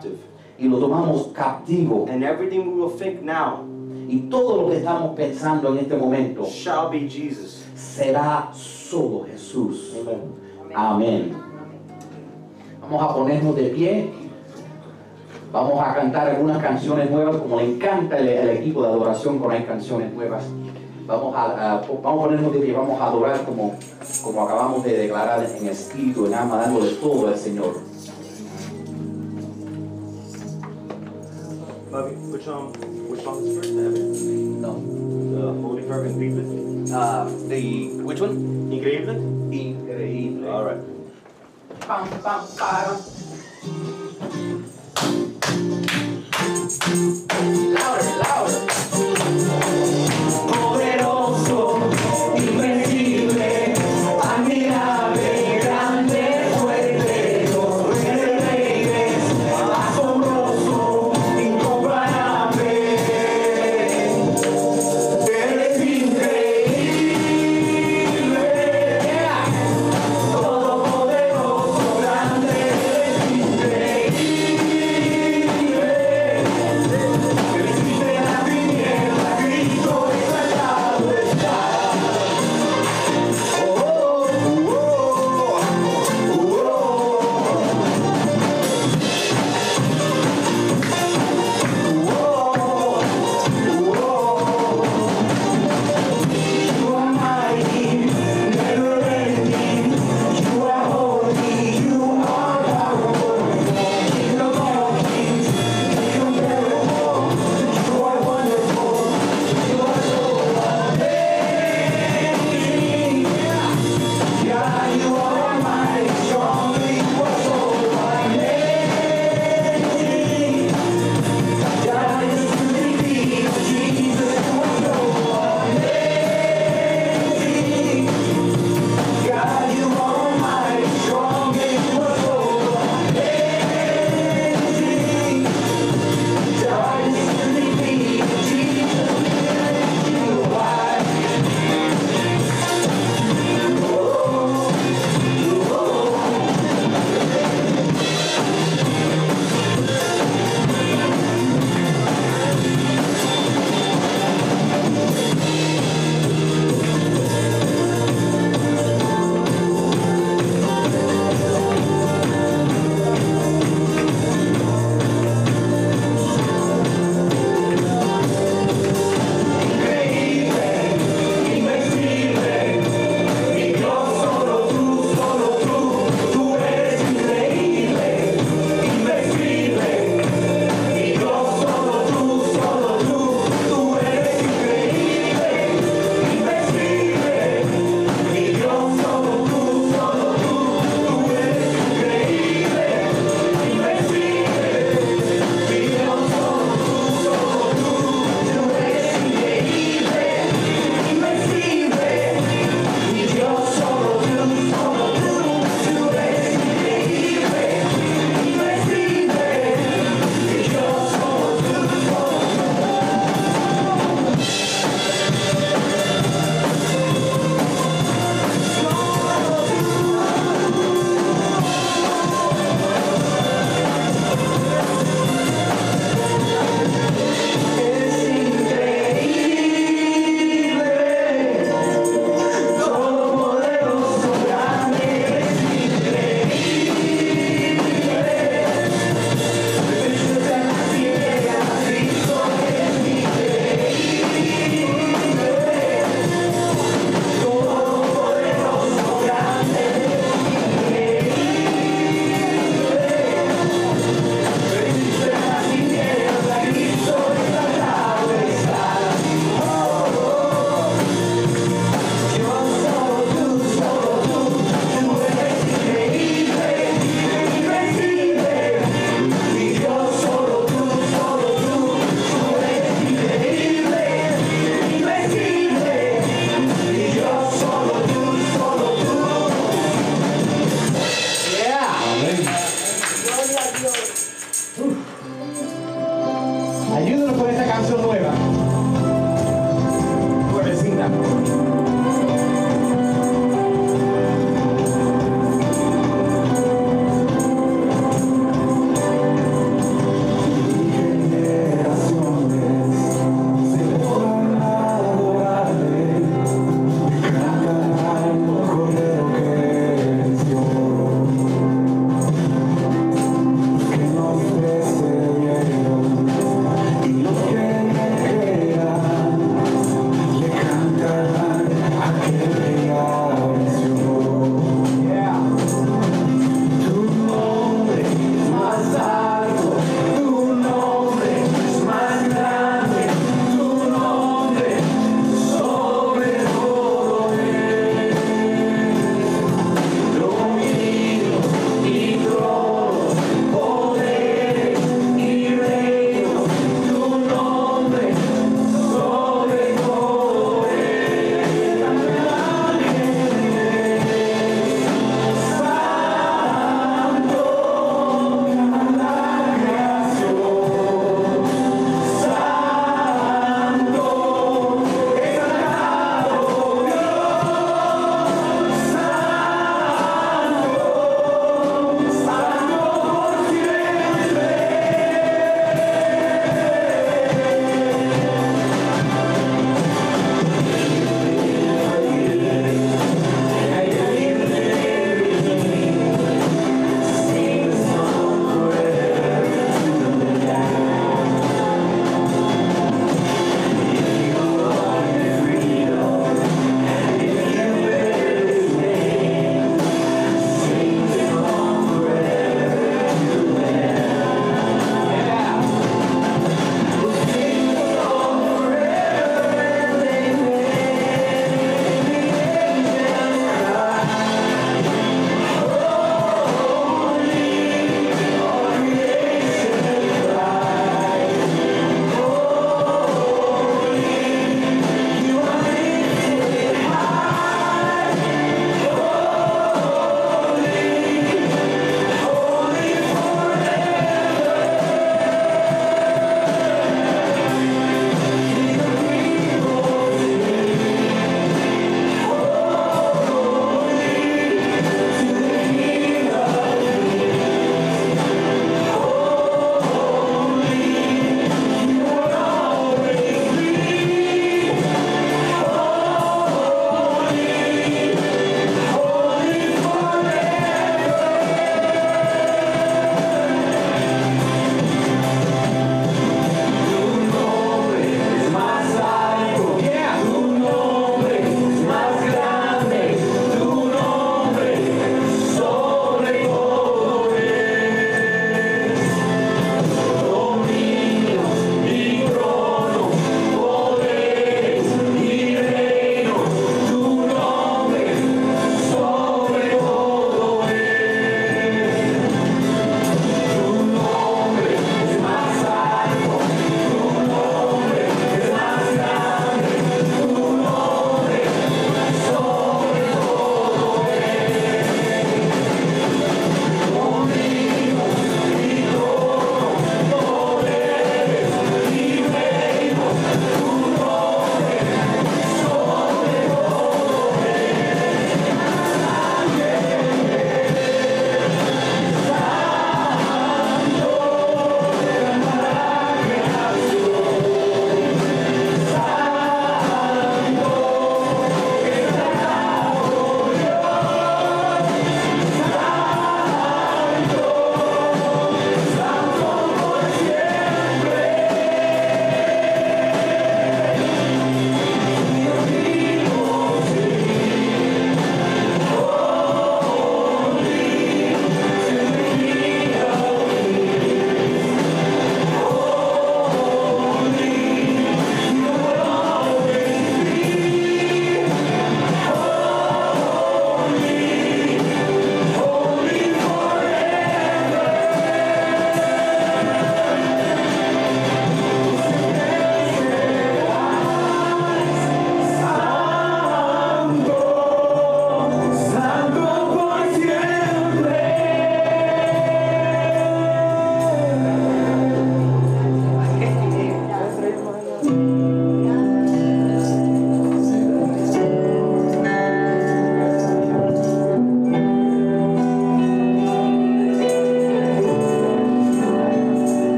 captive. y lo tomamos captivo. And everything we will think now Y todo lo que estamos pensando en este momento shall be Jesus. será solo Jesús. Amén. Vamos a ponernos de pie. Vamos a cantar algunas canciones nuevas, como le encanta el, el equipo de adoración con hay canciones nuevas. Vamos a, a- vamos a ponernos de pie, vamos a adorar como, como acabamos de declarar en espíritu, en alma, dándole todo al Señor. Bobby, which um, which song is first? Evan? No. The Holy Fervent Increíble. Ah, the, which one? Increíble. Increíble. All right. Pam, pam, pam. Louder, louder.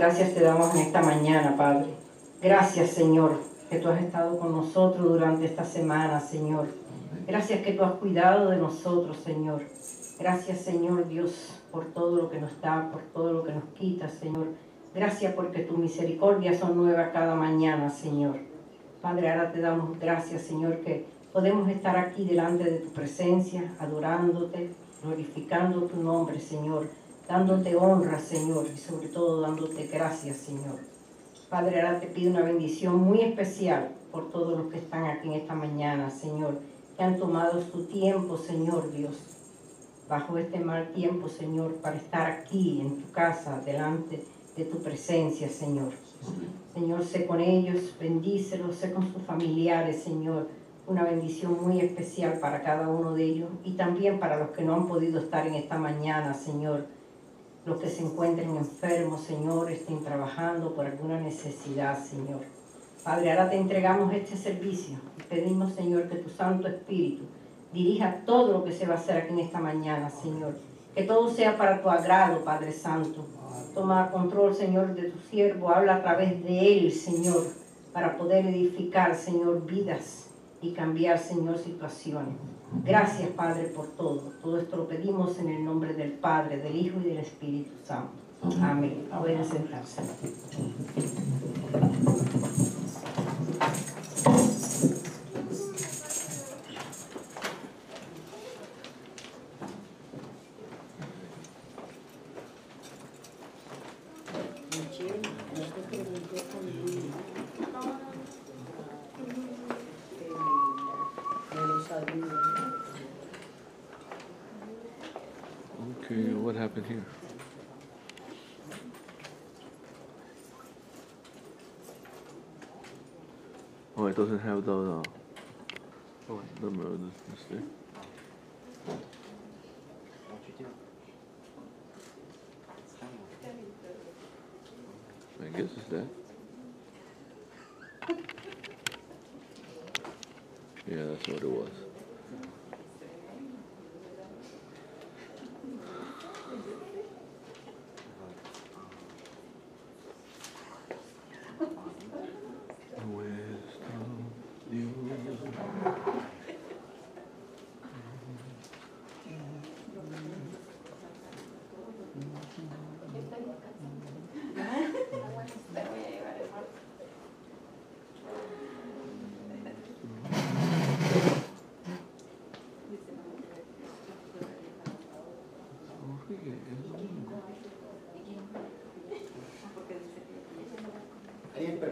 Gracias te damos en esta mañana, Padre. Gracias Señor, que tú has estado con nosotros durante esta semana, Señor. Gracias que tú has cuidado de nosotros, Señor. Gracias Señor Dios por todo lo que nos da, por todo lo que nos quita, Señor. Gracias porque tus misericordias son nuevas cada mañana, Señor. Padre, ahora te damos gracias, Señor, que podemos estar aquí delante de tu presencia, adorándote, glorificando tu nombre, Señor, dándote honra, Señor, y sobre todo dándote gracias, Señor. Padre, ahora te pido una bendición muy especial por todos los que están aquí en esta mañana, Señor, que han tomado su tiempo, Señor Dios, bajo este mal tiempo, Señor, para estar aquí en tu casa, delante de tu presencia, Señor. Señor, sé con ellos, bendícelos, sé con sus familiares, Señor. Una bendición muy especial para cada uno de ellos y también para los que no han podido estar en esta mañana, Señor. Los que se encuentren enfermos, Señor, estén trabajando por alguna necesidad, Señor. Padre, ahora te entregamos este servicio pedimos, Señor, que tu Santo Espíritu dirija todo lo que se va a hacer aquí en esta mañana, Señor. Que todo sea para tu agrado, Padre Santo. Toma control, Señor, de tu siervo. Habla a través de él, Señor, para poder edificar, Señor, vidas y cambiar, Señor, situaciones. Gracias, Padre, por todo. Todo esto lo pedimos en el nombre del Padre, del Hijo y del Espíritu Santo. Amén. Pueden sentarse. Oh, it doesn't have the, uh, oh, number of this, this thing. I guess it's that. Yeah, that's what it was.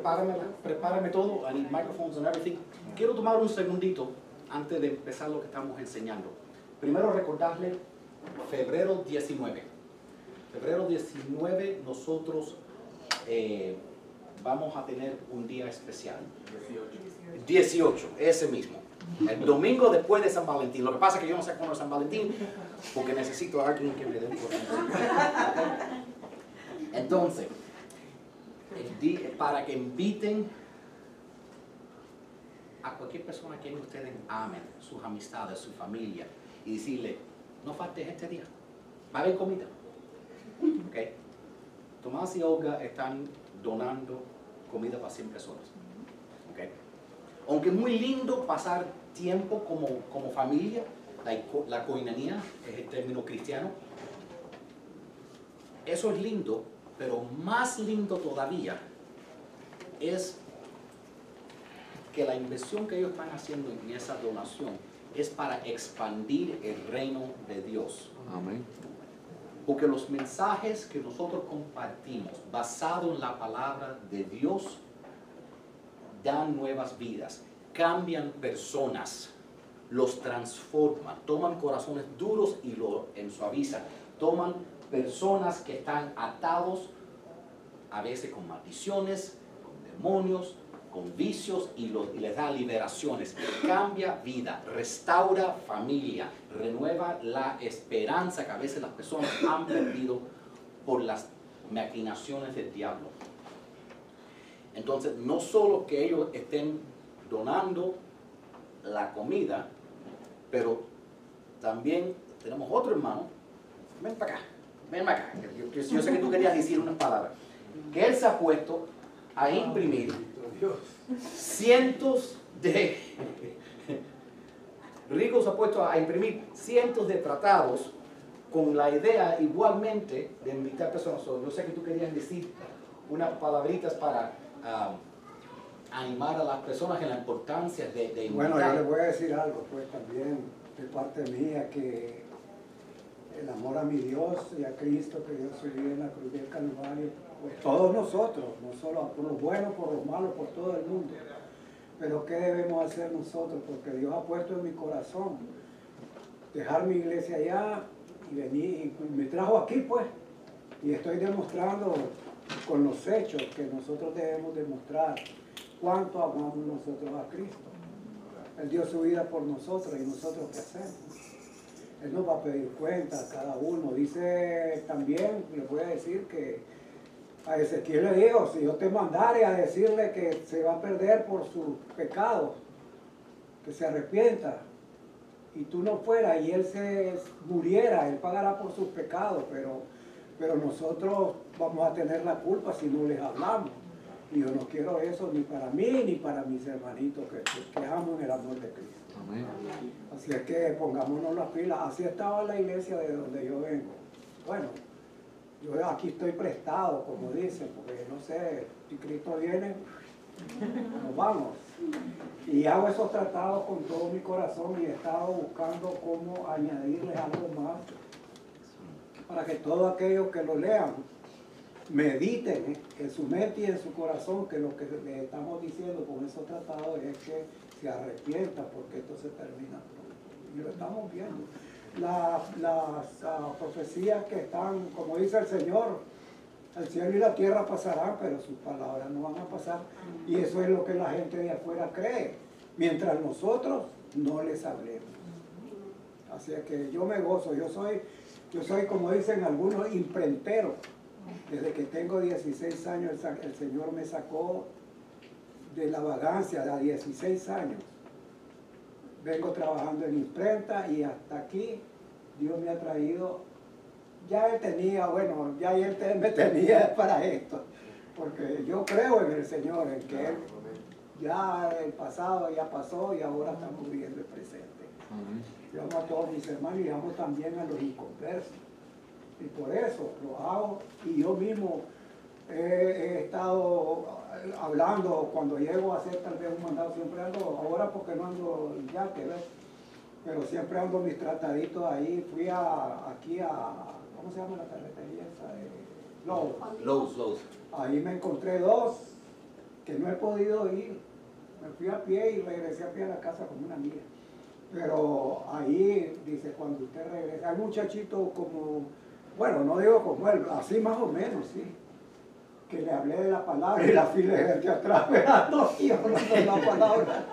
Prepárame, prepárame todo, I need microphones and everything. Quiero tomar un segundito antes de empezar lo que estamos enseñando. Primero recordarle febrero 19. Febrero 19 nosotros eh, vamos a tener un día especial. 18, ese mismo. El domingo después de San Valentín. Lo que pasa es que yo no sé cuándo es San Valentín, porque necesito a alguien que me dé información. Entonces, para que inviten a cualquier persona que ustedes amen, sus amistades, su familia, y decirle, no faltes este día, va a haber comida. ¿Ok? Tomás y Olga están donando comida para 100 personas. ¿Ok? Aunque es muy lindo pasar tiempo como, como familia, la, la coinonía es el término cristiano, eso es lindo, pero más lindo todavía es que la inversión que ellos están haciendo en esa donación es para expandir el reino de Dios. Amén. Porque los mensajes que nosotros compartimos basados en la palabra de Dios dan nuevas vidas, cambian personas, los transforman, toman corazones duros y lo ensuavizan, toman personas que están atados a veces con maldiciones, demonios, con vicios y, les da liberaciones. Cambia vida, restaura familia, renueva la esperanza que a veces las personas han perdido por las maquinaciones del diablo. Entonces, no solo que ellos estén donando la comida, pero también tenemos otro hermano, ven para acá, ven acá, yo, yo- yo sé que tú querías decir unas palabras. Que Él se ha puesto a imprimir cientos de... Rico se ha puesto a imprimir cientos de tratados con la idea igualmente de invitar personas. So, yo sé que tú querías decir unas palabritas para ah, animar a las personas en la importancia de, de invitar. Bueno, yo les voy a decir algo, pues también de parte mía, que el amor a mi Dios y a Cristo que Dios subió en la cruz del Calvario, todos nosotros, no solo por los buenos, por los malos, por todo el mundo. Pero ¿qué debemos hacer nosotros? Porque Dios ha puesto en mi corazón dejar mi iglesia allá y venir, me trajo aquí pues. Y estoy demostrando con los hechos que nosotros debemos demostrar cuánto amamos nosotros a Cristo. Él dio su vida por nosotros y nosotros qué hacemos. Él nos va a pedir cuenta a cada uno. Dice también, les voy a decir que a Ezequiel le dijo, si yo te mandare a decirle que se va a perder por sus pecados, que se arrepienta, y tú no fueras y él se muriera, él pagará por sus pecados, pero, pero nosotros vamos a tener la culpa si no les hablamos. Y yo no quiero eso ni para mí ni para mis hermanitos que, que, amo en el amor de Cristo. Amén. Así es que pongámonos las pilas. Así estaba la iglesia de donde yo vengo. Bueno, yo aquí estoy prestado, como dicen, porque no sé, si Cristo viene, nos vamos. Y hago esos tratados con todo mi corazón y he estado buscando cómo añadirles algo más para que todos aquellos que lo lean mediten en su mente y en su corazón que lo que le estamos diciendo con esos tratados es que se arrepientan porque esto se termina pronto. Y lo estamos viendo. La- las ah, profecías que están, como dice el Señor, el cielo y la tierra pasarán, pero sus palabras no van a pasar. Y eso es lo que la gente de afuera cree, mientras nosotros no les hablemos. Así es que yo me gozo, yo soy, yo soy como dicen algunos, imprentero. Desde que tengo 16 años el, el Señor me sacó de la vagancia a 16 años. Vengo trabajando en imprenta y hasta aquí Dios me ha traído. Ya Él tenía, bueno, ya Él te- me tenía para esto. Porque yo creo en el Señor, en que Él ya el pasado ya pasó y ahora estamos viviendo el presente. Yo amo a todos mis hermanos y amo también a los inconversos. Y por eso lo hago y yo mismo he, he estado hablando cuando llego a hacer tal vez un mandado, siempre ando, ahora porque no ando ya que ves, pero siempre ando mis trataditos ahí. Fui a, aquí a, ¿cómo se llama la carretería esa? Eh, Lowe's. Lowe's, Lowe's. Ahí me encontré dos que no he podido ir. Me fui a pie y regresé a pie a la casa con una amiga. Pero ahí dice, cuando usted regresa, hay muchachitos como, bueno, no digo como él, así más o menos, sí. Que le hablé de la palabra y la fila de gente atrás esperando y hablando de la palabra.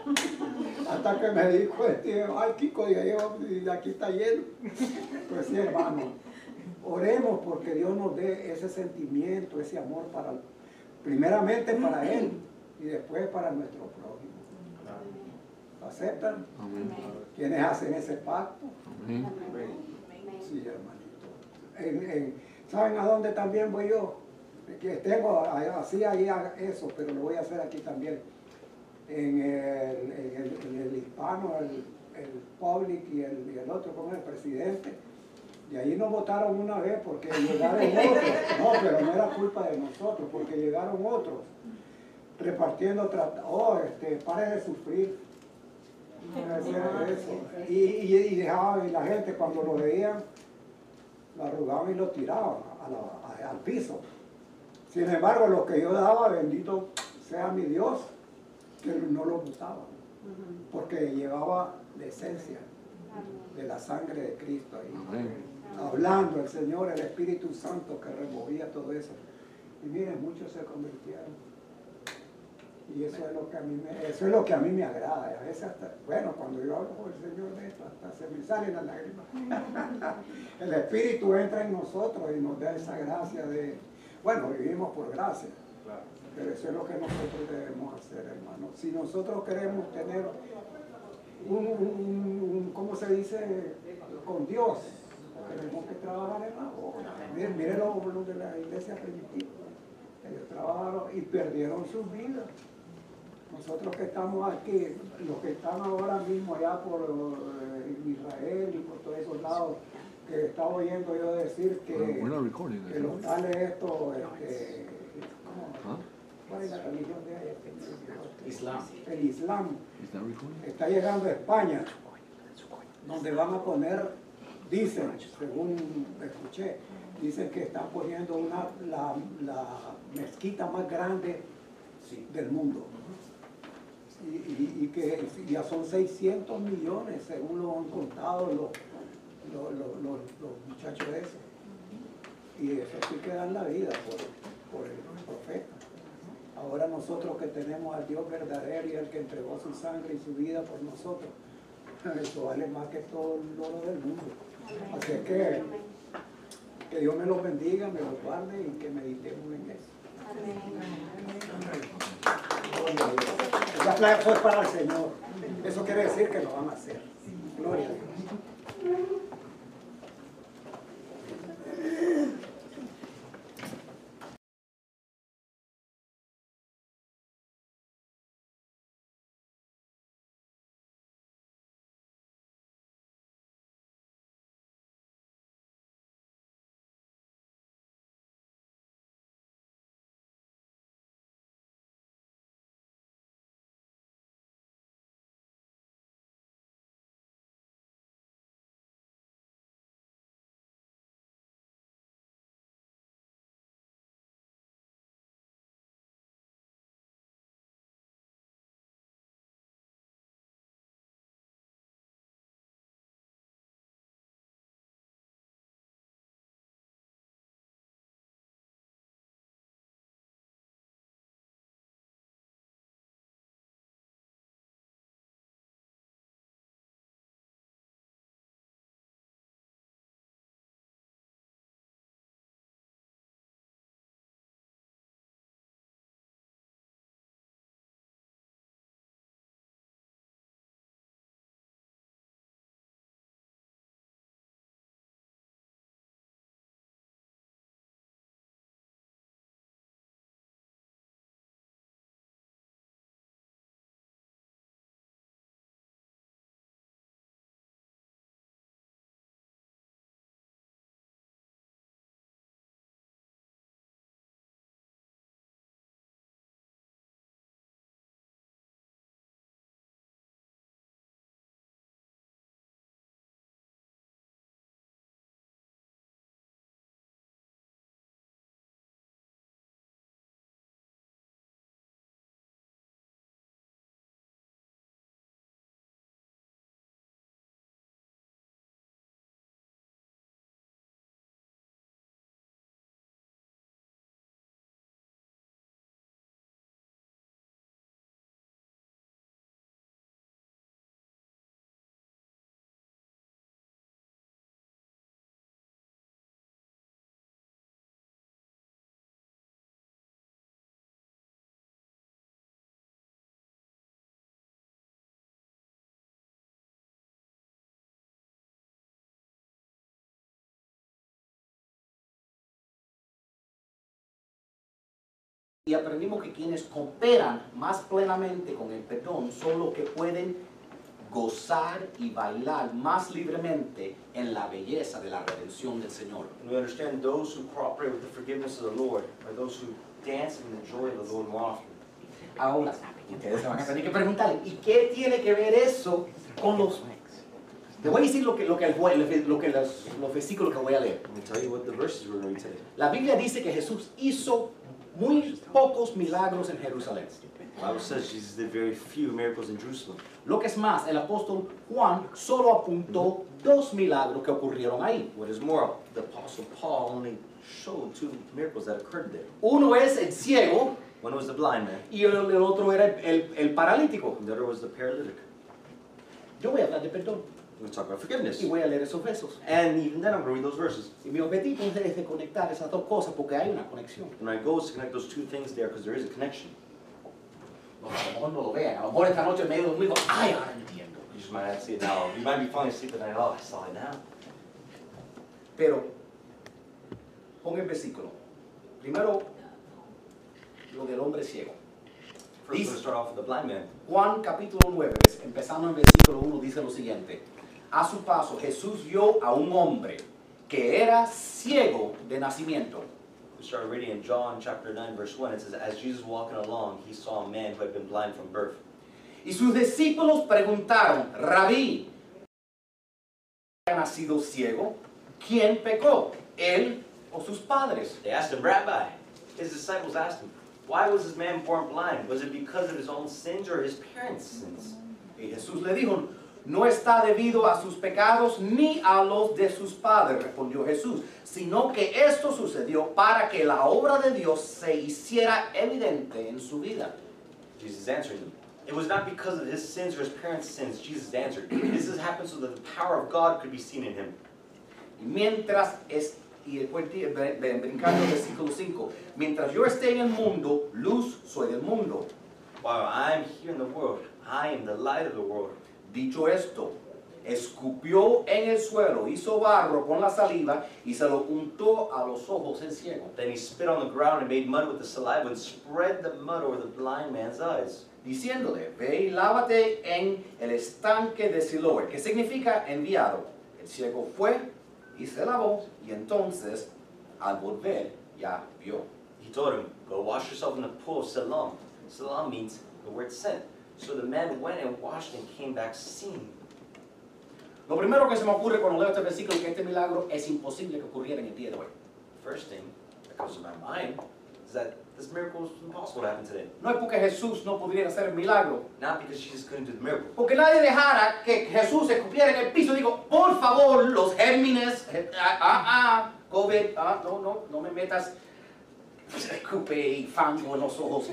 Hasta que me dijo este, ay Kiko, y aquí está lleno. Pues sí, hermano, oremos porque Dios nos dé ese sentimiento, ese amor para, primeramente para Él y después para nuestro prójimo. ¿Lo aceptan? Amén. ¿Quiénes hacen ese pacto? Amén. Sí, hermanito. En- en- ¿Saben a dónde también voy yo? Que tengo así ahí eso, pero lo voy a hacer aquí también. En el, en el- en el hispano, el, el public y el, y el otro, como el presidente. Y ahí nos votaron una vez porque llegaron otros. No, pero no era culpa de nosotros, porque llegaron otros repartiendo tratados. Oh, este, pare de sufrir. Eso. Y, y, y dejaban, y la gente cuando lo veían, lo arrugaban y lo tiraban a la- a- al piso. Sin embargo, lo que yo daba, bendito sea mi Dios, que no lo gustaban, porque llevaba la esencia de la sangre de Cristo ahí. Amén. Hablando el Señor, el Espíritu Santo que removía todo eso. Y miren, muchos se convirtieron. Y eso es lo que a mí me, eso es lo que a mí me agrada. Y a veces hasta, bueno, cuando yo hablo con el Señor de esto, hasta se me salen las lágrimas. el Espíritu entra en nosotros y nos da esa gracia de, bueno, vivimos por gracia. Pero eso es lo que nosotros debemos hacer, hermano. Si nosotros queremos tener un, un- un- ¿cómo se dice? Con Dios, tenemos que trabajar en la obra. Miren, miren los, los de la iglesia primitiva. Ellos trabajaron y perdieron sus vidas. Nosotros que estamos aquí, los que están ahora mismo allá por eh, Israel y por todos esos lados, que estaba oyendo yo decir que, que los tales estos, este, ¿cómo? Huh? ¿cuál es la religión de ellos? Islam. El Islam Is that recording? está llegando a España, donde van a poner, dicen, según escuché, dicen que están poniendo una, la, la mezquita más grande del mundo. Y, y- y que ya son 600 millones, según lo han contado los, los, los- los- los muchachos esos. Y eso sí que dan la vida por, el profeta. Ahora nosotros que tenemos al Dios verdadero y el que entregó su sangre y su vida por nosotros, eso vale más que todo el oro del mundo. Así es que, que Dios me los bendiga, me los guarde y que meditemos en eso. Gloria a Dios. Esa clase fue para el Señor. Eso quiere decir que lo van a hacer. Gloria a Dios. え! Y aprendimos que quienes cooperan más plenamente con el perdón son los que pueden gozar y bailar más libremente en la belleza de la redención del Señor. And we understand those who cooperate with the forgiveness of the Lord are those who dance in the joy of the Lord more often. Ahora, ustedes se van a tener que preguntar, ¿y qué tiene que ver eso con los... Te voy a decir lo que, lo que, el, lo que los, los versículos que voy a leer. Let me tell you what the verses we're going to read today. La Biblia dice que Jesús hizo muy pocos milagros en Jerusalén. Bible says Jesus did very few miracles in Jerusalem. Lo que es más, el apóstol Juan solo apuntó dos milagros que ocurrieron ahí. What is more, the Apostle Paul only showed two miracles that occurred there. Uno es el ciego One was the blind man, y el, el otro era el, el- el paralítico. the other was the paralytic. Yo voy a hablar de perdón We're going to talk about forgiveness. y voy a leer esos versos. And even then, I'm going to read those verses. Y mi objetivo es de conectar esas dos cosas porque hay una conexión. And my goal is to connect those two things there because there is a connection. No, a lo mejor no lo vean, a lo mejor esta noche en medio de domingo, ay, ahora entiendo. You just might not see it now. You might be falling asleep at night. Oh, I saw it now. Pero, pon el versículo. Primero, lo del hombre ciego. First, gonna start off with the blind man. Juan capítulo 9, ves- empezando en versículo 1, dice lo siguiente. A su paso, Jesús vio a un hombre que era ciego de nacimiento. We started reading in John chapter 9, verse 1. It says, As Jesus walking along, he saw a man who had been blind from birth. Y sus discípulos preguntaron, Rabí, ¿ha nacido ciego? ¿Quién pecó? ¿Él o sus padres? They asked him, Rabbi, his disciples asked him, Why was this man born blind? Was it because of his own sins or his parents' sins? Y Jesús le dijo, no está debido a sus pecados ni a los de sus padres, respondió Jesús, sino que esto sucedió para que la obra de Dios se hiciera evidente en su vida. Jesus answered them. It was not because of his sins or his parents' sins, Jesus answered. This has happened so that the power of God could be seen in him. Y mientras es y después brincando al versículo 5, mientras yo esté en el mundo, luz soy del mundo. While I'm here in the world, I am the light of the world. Dicho esto, escupió en el suelo, hizo barro con la saliva y se lo untó a los ojos el ciego, Then he spit on the ground and made mud with the saliva and spread the mud over the blind man's eyes. diciéndole, ve y lávate en el estanque de Siloé, que significa enviado. El ciego fue y se lavó y entonces al volver ya vio. He told him, Go wash yourself in the pool of Siloam. Siloam means the word sent. So the man went and washed and came back seeing. Lo primero que se me ocurre cuando leo este versículo es que este milagro es imposible que ocurriera en el día de hoy. First thing that comes to my mind is that this miracle is impossible to happen today. No es porque Jesús no pudiera hacer el milagro, Not because Jesus couldn't do the miracle. porque nadie dejara que Jesús escupiera en el piso. Digo, por favor, los gérmenes, eh, ah, ah, ah, COVID, ah, no, no, no me metas escupe y fango en los ojos.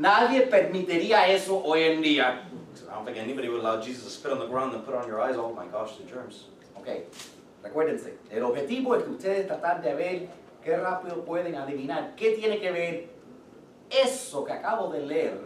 Nadie permitiría eso hoy en día. I don't think anybody would allow Jesus to spit on the ground and put on your eyes. Oh my gosh, the germs. Ok, recuérdense, el objetivo es que ustedes tratar de ver qué rápido pueden adivinar qué tiene que ver eso que acabo de leer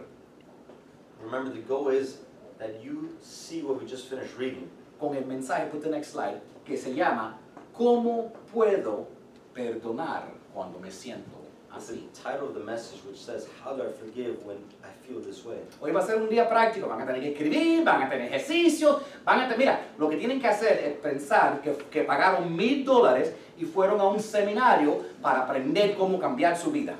Remember, the goal is that you see what we just finished reading. con el mensaje, put the next slide, que se llama ¿Cómo puedo perdonar cuando me siento That's the así? title of the message, which says, How do I forgive when I feel this way? Hoy va a ser un día práctico, van a tener que escribir, van a tener ejercicios, van a tener, mira, lo que tienen que hacer es pensar que, que pagaron mil dólares y fueron a un seminario para aprender cómo cambiar su vida.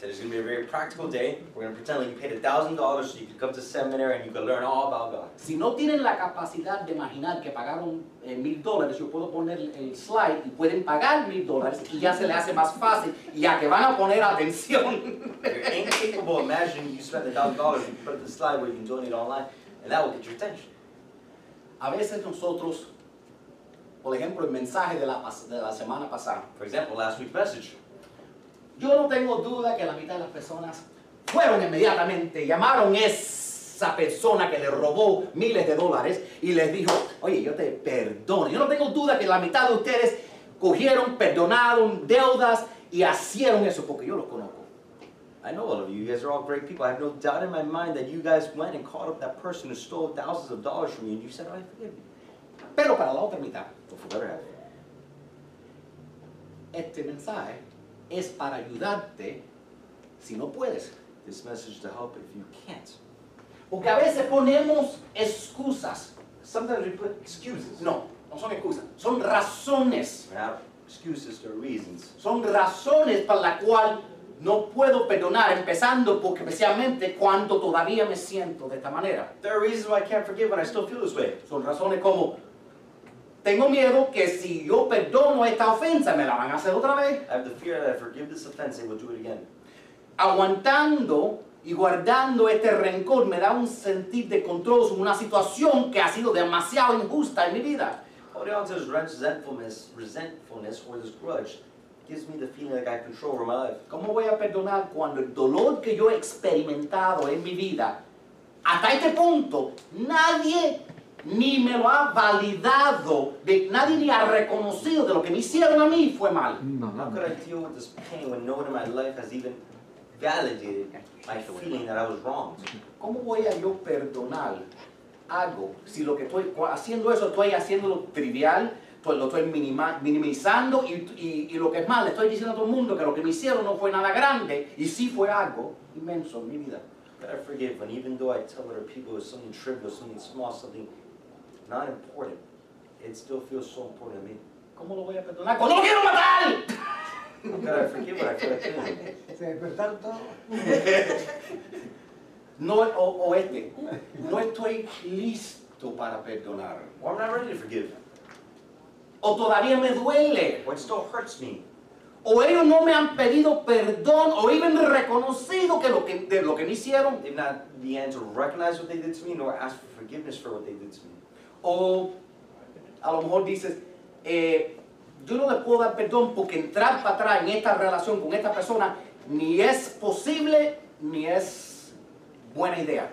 Today's going to be a very practical day. We're going to pretend like you paid $1,000 so you could come to seminary and you could learn all about God. Si no tienen la capacidad de imaginar que pagaron eh, mil dólares, yo puedo poner el slide y pueden pagar mil dólares y ya se le hace más fácil ya que van a poner atención. You're incapable of imagining you spent $1,000, you put the slide where you can donate online, and that will get your attention. A veces nosotros, por ejemplo, el mensaje de la, de la semana pasada, For example, last week's message. Yo no tengo duda que la mitad de las personas fueron inmediatamente, llamaron esa persona que le robó miles de dólares y les dijo, oye, yo te perdono. Yo no tengo duda que la mitad de ustedes cogieron, perdonaron deudas y hicieron eso porque yo los conozco. I know all of you. You guys are all great people. I have no doubt in my mind that you guys went and caught up that person who stole thousands of dollars from you, and you said, oh, I forgive you. Pero para la otra mitad, But for the other half, este mensaje es para ayudarte si no puedes. this message to help if you can't. Porque a veces ponemos excusas. Sometimes we put excuses. No, no son excusas, son razones. We have excuses or reasons. Son razones para la cual no puedo perdonar, empezando porque especialmente cuando todavía me siento de esta manera. There are reasons why I can't forgive when I still feel this way. Son razones como, tengo miedo que si yo perdono esta ofensa me la van a hacer otra vez. I have the fear that if I forgive this offense, they will do it again. Aguantando y guardando este rencor me da un sentir de control sobre una situación que ha sido demasiado injusta en mi vida. Holding on to this resentfulness, resentfulness or this grudge gives me the feeling like I have control over my life. ¿Cómo voy a perdonar cuando el dolor que yo he experimentado en mi vida, hasta este punto, nadie ni me lo ha validado, de, nadie ni ha reconocido de lo que me hicieron a mí fue mal? How could I deal with this pain when no one in my life has even validated my feeling that I was wronged? ¿Cómo voy a yo perdonar algo si lo que estoy haciendo eso estoy haciéndolo trivial, pues lo estoy minima- minimizando y, y- y lo que es le estoy diciendo a todo el mundo que lo que me hicieron no fue nada grande y sí fue algo inmenso en mi vida. I forgive, and even though I tell other people it's something trivial, something small, something not important, it still feels so important to me. ¿Cómo lo voy a perdonar? ¡Cuando lo quiero matar! Forgive what I feel like killing? Se despertaron todos. No, o, o este, no estoy listo para perdonar. Or I'm not ready to forgive. O todavía me duele. Or it still hurts me. O ellos no me han pedido perdón o even reconocido que lo que, de lo que me hicieron. They've not began to recognize what they did to me, nor ask for forgiveness for what they did to me. O a lo mejor dices, eh, yo no le puedo dar perdón porque entrar para atrás en esta relación con esta persona ni es posible ni es buena idea.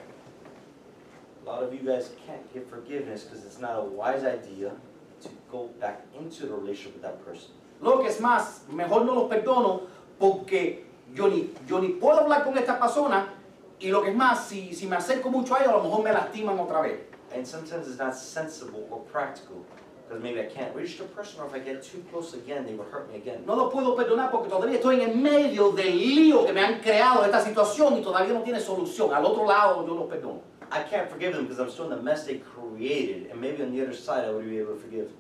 A lot of you guys can't give forgiveness because it's not a wise idea to go back into the relationship with that person. Lo que es más, mejor no los perdono porque yo ni, yo ni puedo hablar con esta persona y lo que es más, si, si me acerco mucho a ellos, a lo mejor me lastiman otra vez. And sometimes it's not sensible or practical because maybe I can't reach the person, or if I get too close again, they will hurt me again. No los puedo perdonar porque todavía estoy en el medio del lío que me han creado esta situación y todavía no tiene solución. Al otro lado yo los perdono. I can't forgive them because I'm still in the mess they created, and maybe on the other side I would be able to forgive.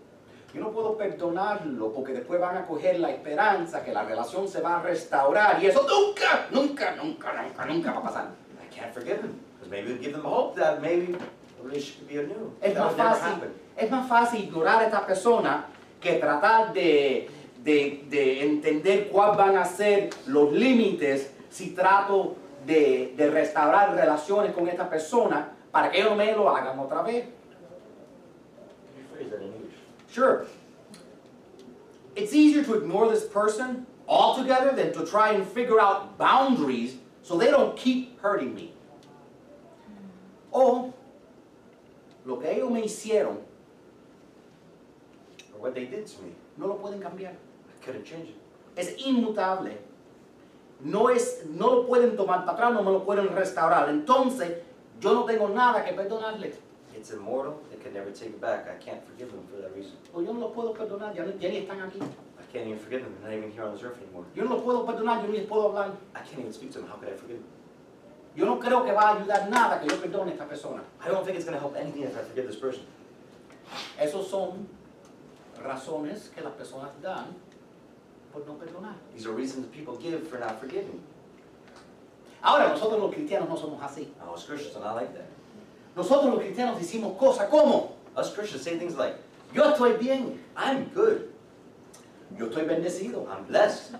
Yo no puedo perdonarlo porque después van a coger la esperanza que la relación se va a restaurar y eso nunca, nunca, nunca, nunca, nunca va a pasar. I can't forgive them because maybe it'll give them hope that maybe relationship could be anew. Es that más would never fácil, happen. es más fácil ignorar a esta persona que tratar de, de, de entender cuáles van a ser los límites si trato de, de restaurar relaciones con esta persona para que ellos me lo hagan otra vez. Rephrase that in English. Sure. It's easier to ignore this person altogether than to try and figure out boundaries so they don't keep hurting me. O lo que ellos me hicieron Or what they did to me. no lo pueden cambiar. I couldn't change it. Es inmutable. No, es, no lo pueden tomar para atrás, no me lo pueden restaurar. Entonces, yo no tengo nada que perdonarle. It's immortal. They could never take it back. I can't forgive them for that reason. O yo no lo puedo perdonar, ya, ya ni están aquí. I can't even forgive them. They're not even here on this earth anymore. Yo no lo puedo perdonar, yo ni les puedo hablar. I can't even speak to them. How could I forgive them? Yo no creo que va a ayudar nada que yo perdone a esta persona. I don't think it's going to help anything if I forgive this person. Esos son razones que las personas dan por no perdonar. These are reasons people give for not forgiving. Ahora, nosotros los cristianos no somos así. Now, us Christians are not like that. Nosotros los cristianos decimos cosas como, Us Christians say things like, yo estoy bien, I'm good. yo estoy bendecido, I'm blessed.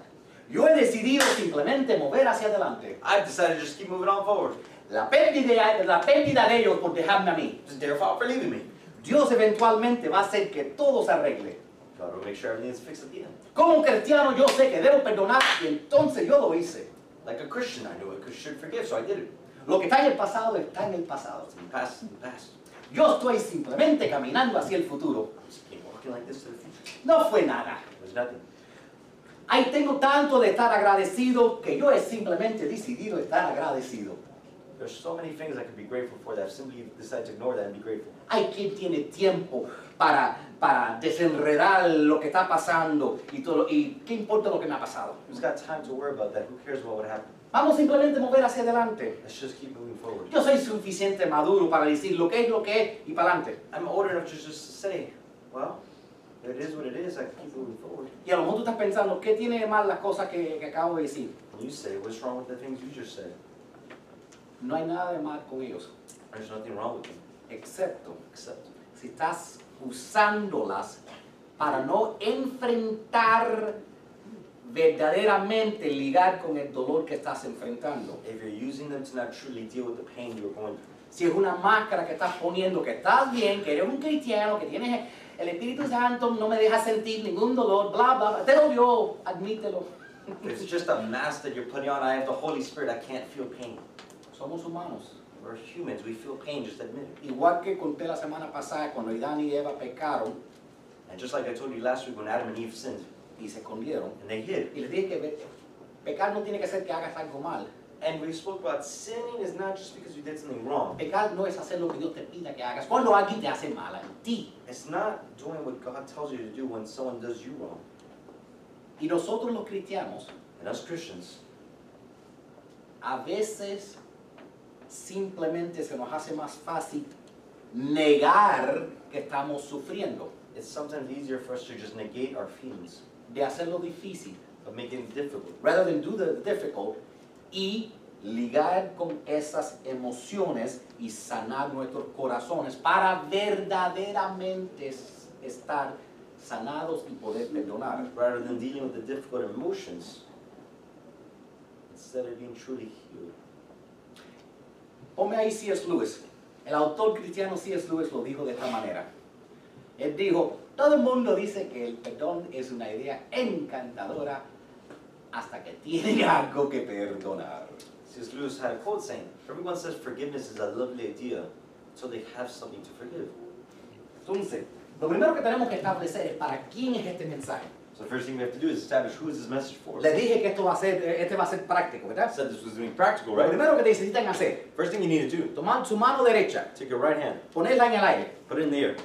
Yo he decidido simplemente mover hacia adelante. I've decided to just keep moving on forward. La pérdida, la pérdida de ellos por dejarme a mí. It's their fault for leaving me. Dios eventualmente va a hacer que todo se arregle. God will make sure everything is fixed at the end. Como cristiano yo sé que debo perdonar y entonces yo lo hice. Like a Christian, I knew I should forgive, so I did it. Lo que está en el pasado está en el pasado. It's in the past, in the past. Yo estoy simplemente caminando hacia el futuro. I'm just walking like this to the future. No fue nada. It was nothing. Ahí tengo tanto de estar agradecido que yo he simplemente decidido estar agradecido. There's so many things I could be grateful for that I've simply decided to ignore that and be grateful. Hay quien tiene tiempo para, para desenredar lo que está pasando y todo. ¿Y qué importa lo que me ha pasado? Who's got time to worry about that? Who cares about what happened? Vamos simplemente a mover hacia adelante. Let's just keep moving forward. Yo soy suficiente maduro para decir lo que es lo que es y para adelante. I'm old enough to just say, well, it is what it is. I keep moving forward. Y a lo mejor tú estás pensando, ¿qué tiene de mal las cosas que, que acabo de decir? You say, what's wrong with the things you just said? No hay nada de mal con ellos, There's nothing wrong with them, excepto except si estás usándolas para no enfrentar verdaderamente ligar con el dolor que estás enfrentando. if you're using them to not truly deal with the pain you're going through. Si es una máscara que estás poniendo, que estás bien, que eres un cristiano, que tienes el Espíritu Santo, no me deja sentir ningún dolor, bla, bla, bla. Te lo dio, admítelo. It's just a mask that you're putting on, I have the Holy Spirit, I can't feel pain. Somos humanos. We're humans, we feel pain, just admit it. Igual que conté la semana pasada cuando Adán y Eva pecaron And just like I told you last week when Adam and Eve sinned, y se escondieron. and they hid, Y les dije que pecar no tiene que ser que hagas algo mal. And we spoke about sinning is not just because you did something wrong. Pecar no es hacer lo que Dios te pida que hagas cuando alguien te hace mal a ti. It's not doing what God tells you to do when someone does you wrong. Y nosotros los cristianos And us Christians, a veces simplemente se nos hace más fácil negar que estamos sufriendo, it's sometimes easier for us to just negate our feelings, de hacerlo difícil, of making it difficult, rather than do the difficult, y ligar con esas emociones y sanar nuestros corazones para verdaderamente es- estar sanados y poder perdonar. rather than dealing with the difficult emotions, instead of being truly healed. Ponme ahí C.S. Lewis. El autor cristiano C.S. Lewis lo dijo de esta manera. Él dijo, todo el mundo dice que el perdón es una idea encantadora hasta que tiene algo que perdonar. C.S. Lewis had a quote saying, Everyone says forgiveness is a lovely idea until they have something to forgive. Entonces, lo primero que tenemos que establecer es para quién es este mensaje. So the first thing we have to do is establish who is this message for. Le dije que esto va a ser, este va a ser práctico, ¿verdad? said this was doing practical, Lo right? primero que necesitan hacer, First thing you need to do, tomar su mano derecha, take your right hand, ponerla en el aire. put it in the air.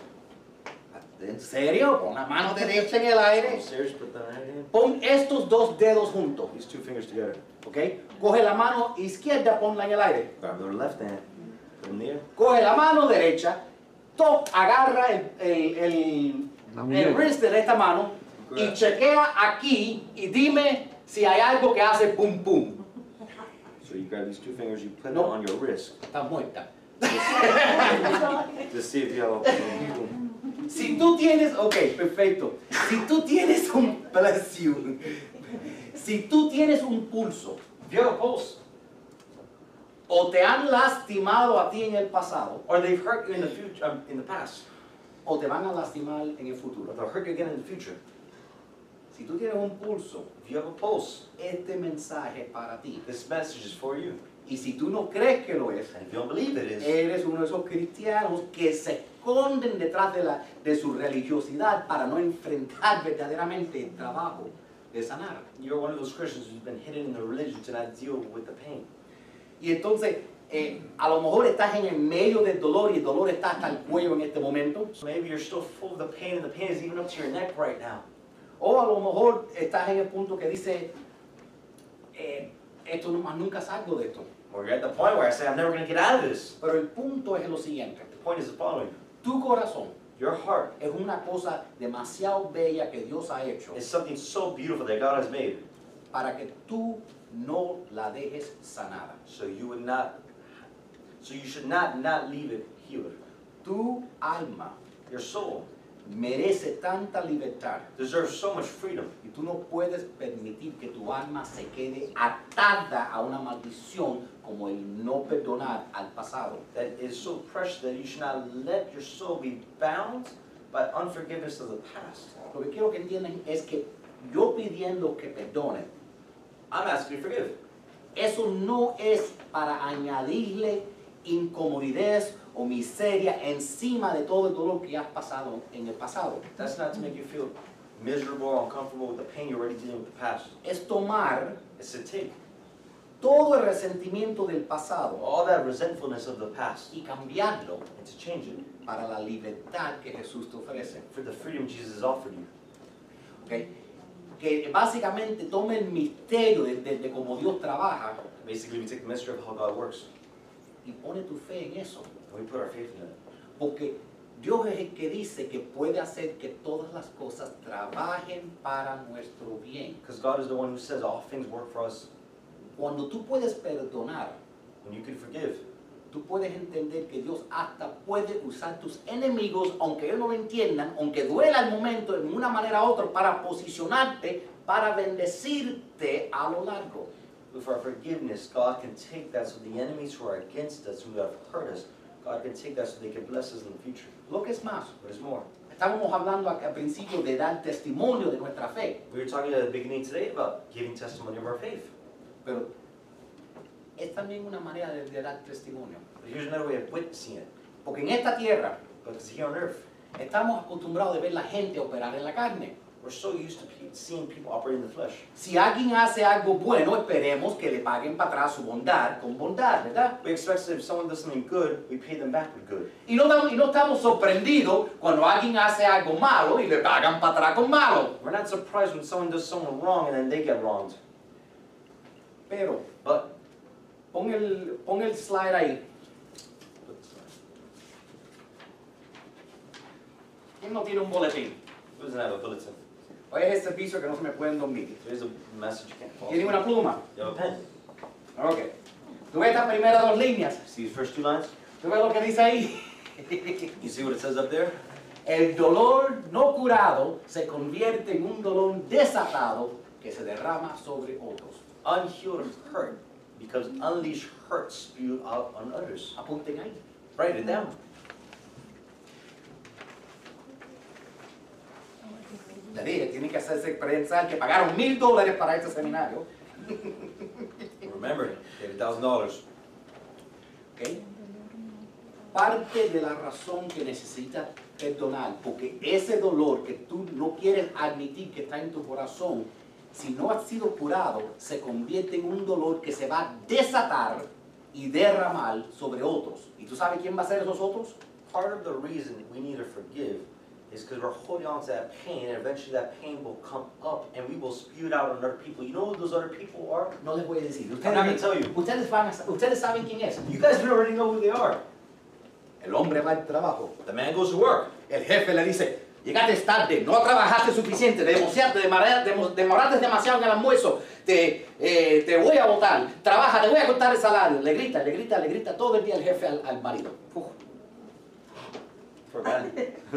¿En serio? Pon la mano derecha en el aire. Pon estos dos dedos juntos, These two fingers together. ¿ok? Coge la mano izquierda, ponla en el aire. Grab the left hand, in the air. Coge la mano derecha, top, agarra el, el, el, el wrist de esta mano y chequea aquí y dime si hay algo que hace pum pum. So you grab these two fingers, you put No. it on your wrist. Está muerta. Just see if you have a Si tú tienes, ok, perfecto. Si tú tienes un, bless you. Si tú tienes un pulso a pulse, o te han lastimado a ti en el pasado or they've hurt you in the future, um, in the past, o te van a lastimar en el or futuro. they'll hurt you again in the future. Si tú tienes un pulso, If you have a pulse, este mensaje es para ti. this message is for you. Y si tú no crees que lo es, And if you don't believe it is, eres uno de esos cristianos que se esconden detrás de, la, de su religiosidad para no enfrentar verdaderamente el trabajo de sanar. you're one of those Christians who's been hidden in the religion to not deal with the pain. Y entonces, eh, a lo mejor estás en el medio del dolor y el dolor está hasta el cuello en este momento. So maybe you're still full of the pain, and the pain is even up to your neck right now. O a lo mejor estás en el punto que dice, eh, esto no, más nunca salgo de esto. Or you're at the point where I say, I'm never going to get out of this. Pero el punto es lo siguiente. The point is the following. Tu corazón Your heart es una cosa demasiado bella que Dios ha hecho is something so beautiful that God has made. para que tú no la dejes sanada. So you would not, so you should not not leave it healed. Tu alma Your soul merece tanta libertad deserves so much freedom. y tú no puedes permitir que tu alma se quede atada a una maldición como el no perdonar al pasado. That is so precious that you should not let your soul be bound by unforgiveness of the past. Lo que quiero que entiendan es que yo pidiendo que perdonen, I'm asking you to forgive. eso no es para añadirle incomodidad o miseria encima de todo el dolor que has pasado en el pasado. That's not to make you feel miserable or uncomfortable with the pain you're already dealing with the past. Es tomar It's to take todo el resentimiento del pasado all that resentfulness of the past y cambiarlo and to change it para la libertad que Jesús te ofrece. for the freedom Jesus has offered you. ¿ok? Que básicamente tome el misterio de, de- de cómo Dios trabaja Basically, we take the mystery of how God works y pone tu fe en eso. We put our faith in it. Porque Dios es el que dice que puede hacer que todas las cosas trabajen para nuestro bien. Because God is the one who says all things work for us. Cuando tú puedes perdonar, When you can forgive, tú puedes entender que Dios hasta puede usar tus enemigos, aunque ellos no lo entiendan, aunque duela al momento de una manera u otra, para posicionarte, para bendecirte a lo largo. with our forgiveness, God can take that so the enemies who are against us, who have hurt us, God can take that so they can bless us in the future. Lo que es más, But it's more. estábamos hablando al principio de dar testimonio de nuestra fe, We were talking at the beginning today about giving testimony of our faith. pero es también una manera de, de dar testimonio. But here's another way of witnessing it. Porque en esta tierra Because here on earth, estamos acostumbrados de ver la gente operar en la carne. We're so used to pe- seeing people operate in the flesh. Si alguien hace algo bueno, esperemos que le paguen para atrás su bondad con bondad, ¿verdad? We expect that if someone does something good, we pay them back with good. Y no, y no estamos sorprendidos cuando alguien hace algo malo y le pagan para atrás con malo. We're not surprised when someone does someone wrong and then they get wronged. Pero, But pon el, pon el slide ahí. ¿Quién no tiene un boletín? who doesn't have a bulletin? Hoy es el servicio que no se me pueden dormir. There's a message you can't ¿Tiene follow. una pluma? You have a pen. Ok. ¿Tú ves estas primeras dos líneas? See the first two lines? ¿Tú ves lo que dice ahí? You see what it says up there? El dolor no curado se convierte en un dolor desatado que se derrama sobre otros. Unhealed hurt because unleashed hurt spewed out on others. Apunten ahí. Write it down. Le dije, tienen que hacerse pensar que pagaron mil dólares para este seminario. Remember, paid a thousand dollars. ¿ok? Parte de la razón que necesitas perdonar, porque ese dolor que tú no quieres admitir que está en tu corazón, si no ha sido curado, se convierte en un dolor que se va a desatar y derramar sobre otros. ¿Y tú sabes quién va a ser esos otros? Part of the reason we need to forgive is because we're holding on to that pain, and eventually that pain will come up and we will spew it out on other people. You know who those other people are? No les voy a decir. I'm not gonna tell you. ustedes, van a- ustedes saben quién es. You guys already know who they are. El hombre va al trabajo. The man goes to work. El jefe le dice, llegaste tarde, no trabajaste suficiente, demoraste, demoraste demasiado en el almuerzo, te, eh, te voy a votar, trabaja, te voy a cortar el salario. Le grita, le grita, le grita todo el día el jefe al, al marido. Uf, Forgot it.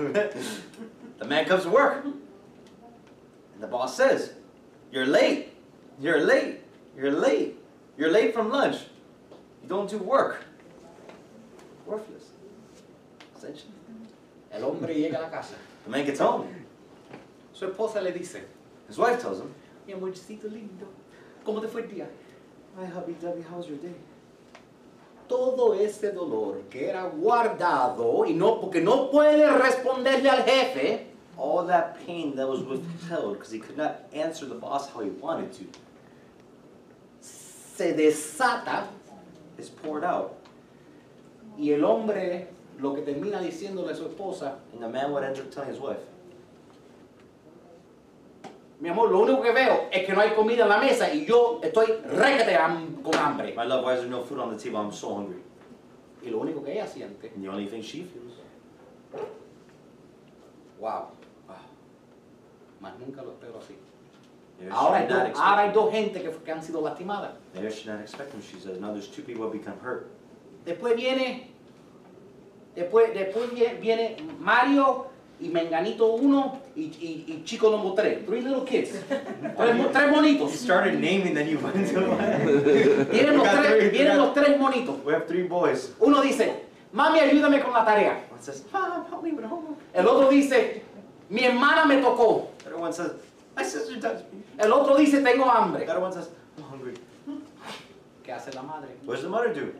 the man comes to work. And the boss says, You're late. You're late. You're late. You're late from lunch. You don't do work. Worthless. Essentially. El hombre llega a la casa. The man gets home. Su esposa le dice, His wife tells him, mi amorcito lindo, ¿cómo te fue el día? Hi, hubby dubby, how was your day? Todo ese dolor que era guardado y no porque no puede responderle al jefe, All that pain that was withheld because he could not answer the boss how he wanted to se desata is poured out. y el hombre lo que termina diciéndole a su esposa, And the man would end up telling his wife, mi amor, lo único que veo es que no hay comida en la mesa y yo estoy requete con hambre. My love, why is there no food on the table? I'm so hungry. Y lo único que ella siente, And the only thing she feels, wow, ah, más nunca lo espero así. maybe Ahora hay, dos, ahora hay dos gente que, que han sido lastimadas. Maybe should not expect him, she says. Now there's two people who become hurt. Después viene, después, después vie- viene Mario y Menganito uno y, y, y Chico número tres. Three little kids. Tres, tres monitos. started naming, then you went to Vienen los tres, three- vienen los tres monitos. We have three boys. Uno dice, mami ayúdame con la tarea. One says, Mom, help me with homework. El otro dice, mi hermana me tocó. The other one says, my sister touched me. El otro dice, tengo hambre. The other one says, I'm hungry. ¿Qué hace la madre? What does the mother do?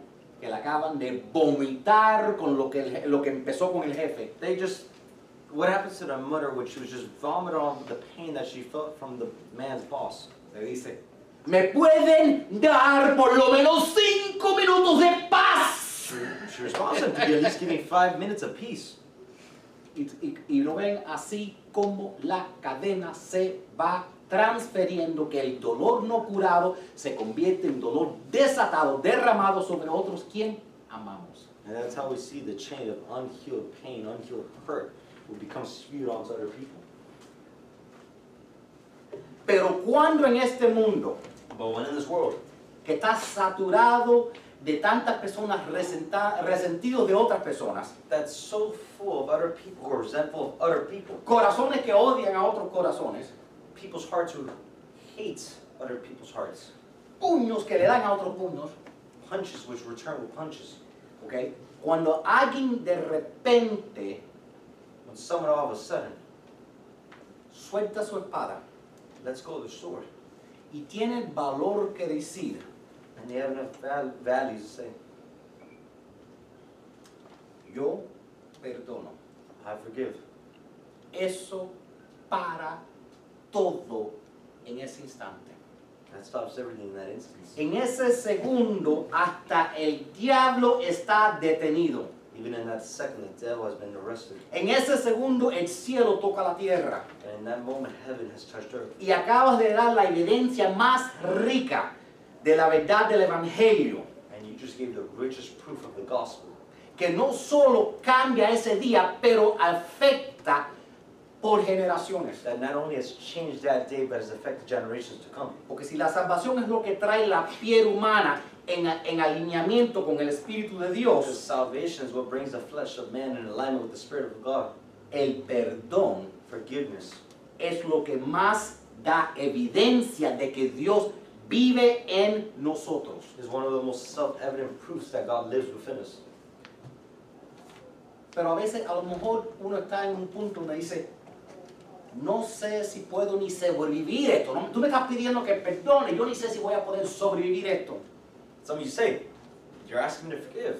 Que la acaban de vomitar con lo que, el lo que empezó con el jefe. They just, what happens to the mother when she was just vomiting on the pain that she felt from the man's boss? Le dice, ¿me pueden dar por lo menos cinco minutos de paz? She, she responds to at least giving five minutes of peace. Y, y, y lo ven así como la cadena se va transfiriendo, que el dolor no curado se convierte en dolor desatado, derramado sobre otros quien amamos. And that's how we see the chain of unhealed pain, unhealed hurt will become spewed onto other people. Pero cuando en este mundo But when in this world, que está saturado de tantas personas resentidos de otras personas, that's so full of other people who are resentful of other people, corazones que odian a otros corazones, people's hearts who hate other people's hearts, puños que le dan a otros puños, punches which return with punches. ¿ok? Cuando alguien de repente When someone all of a sudden suelta su espada lets go of the sword, y tiene el valor que decir, and they have enough val- values to say, yo perdono. I forgive. Eso para todo en ese instante. That stops everything in that instance. En ese segundo, hasta el diablo está detenido. Even in that second, the devil has been arrested. En ese segundo, el cielo toca la tierra. And in that moment, heaven has touched earth. Y acabas de dar la evidencia más rica de la verdad del Evangelio. And you just gave the richest proof of the gospel. que no solo cambia ese día, pero afecta por generaciones. That not only has changed that day, but has affected generations to come. Porque si la salvación es lo que trae la piel humana en, en alineamiento con el Espíritu de Because Dios, salvation is what brings the flesh of man in alignment with the Spirit of God. el perdón Forgiveness es lo que más da evidencia de que Dios vive en nosotros. is one of the most self-evident proofs that God lives within us. Pero a veces a lo mejor uno está en un punto donde dice, no sé si puedo ni sobrevivir esto. ¿no? Tú me estás pidiendo que perdone, yo ni sé si voy a poder sobrevivir esto. Some of you say, you're asking me to forgive.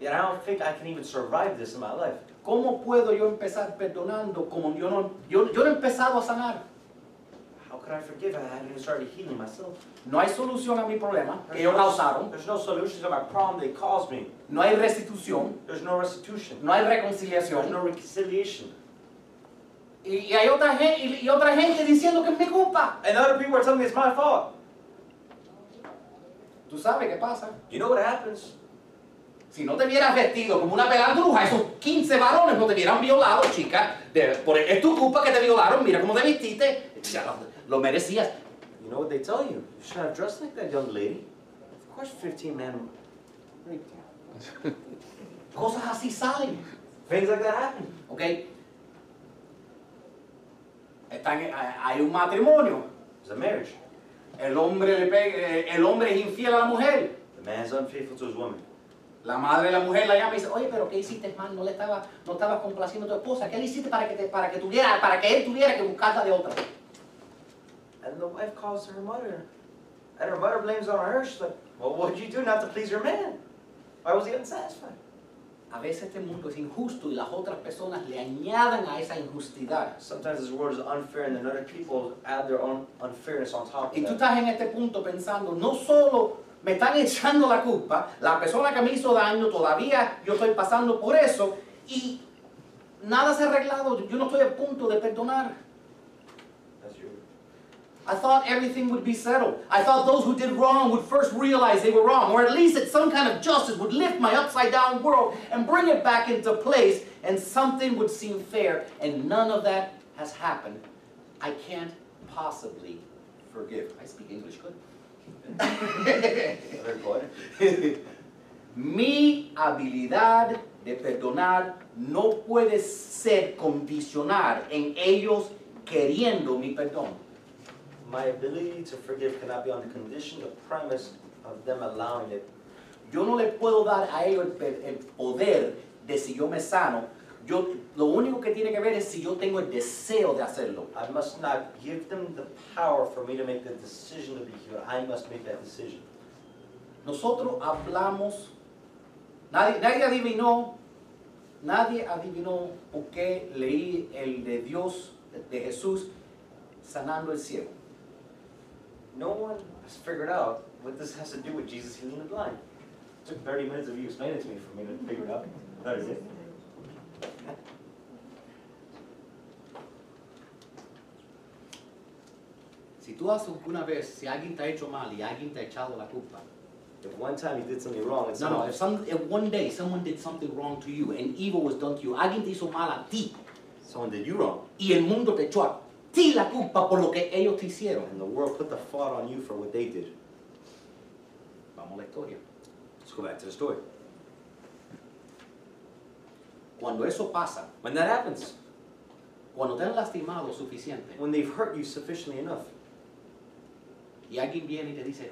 Yet I don't think I can even survive this in my life. ¿Cómo puedo yo empezar perdonando como yo no, yo, yo no he empezado a sanar? How could I forgive? I haven't even started healing myself. No hay solución a mi problema que There's ellos no, causaron. there's no solution to my problem they caused me. No hay restitución. There's no restitution. No hay There's reconciliación. no reconciliation. Y, y hay otra gente, y, y otra gente diciendo que es mi culpa. And other people are telling me it's my fault. ¿Tú sabes qué pasa? You know what happens? Si no te vieras vestido como una pelandruja, esos 15 varones no te hubieran violado, chica. De- por, es tu culpa que te violaron, mira cómo te vestiste. Ya lo, lo merecías. You know what they tell you? You should have dressed like that young lady. Of course 15 men raped you. Cosas así salen. Things like that happen. ¿Ok? Están, hay- hay un matrimonio. It's a marriage. El hombre, le pega- eh, el hombre es infiel a la mujer. The man's unfaithful to his woman. La madre de la mujer la llama y dice, oye, pero ¿qué hiciste mal? No le estaba, no estabas complaciendo a tu esposa. ¿Qué le hiciste para que, te, para que tuviera, para que él tuviera que buscarla de otra? And the wife calls her mother. And her mother blames on her. She's like, well, what did you do not to please your man? Why was he unsatisfied? A veces este mundo es injusto y las otras personas le añaden a esa injustidad. Sometimes this world is unfair and then other people add their own unfairness on top Y tú of that. estás en este punto pensando, no solo me están echando la culpa, la persona que me hizo daño, todavía yo estoy pasando por eso y nada se ha arreglado, yo no estoy a punto de perdonar. That's your I thought everything would be settled. I thought those who did wrong would first realize they were wrong, or at least that some kind of justice would lift my upside down world and bring it back into place, and something would seem fair, and none of that has happened. I can't possibly forgive. I speak English good. Mi habilidad de perdonar no puede ser condicionar en ellos queriendo mi perdón. My ability to forgive cannot be on the condition, the premise of them allowing it. Yo no le puedo dar a ellos el, el poder de si yo me sano. Yo, lo único que tiene que ver es si yo tengo el deseo de hacerlo. I must not give them the power for me to make the decision to be healed. I must make that decision. Nosotros hablamos, nadie, nadie adivinó, nadie adivinó por qué leí el de Dios, de Jesús, sanando el ciego. No one has figured out what this has to do with Jesus healing the blind. It took 30 minutes of you explaining it to me for me to figure it out. That is it. Si tú haces una vez, si alguien te ha hecho mal y alguien te ha echado la culpa, If one time you did something wrong, it's No, no, if, some, if one day someone did something wrong to you and evil was done to you, alguien te hizo mal a ti Someone did you wrong, y el mundo te echó ti la culpa por lo que ellos te hicieron. and the world put the fault on you for what they did. Vamos a la historia. Let's go back to the story. Cuando eso pasa, When that happens, cuando te han lastimado suficiente when they've hurt you sufficiently enough, y alguien viene y te dice,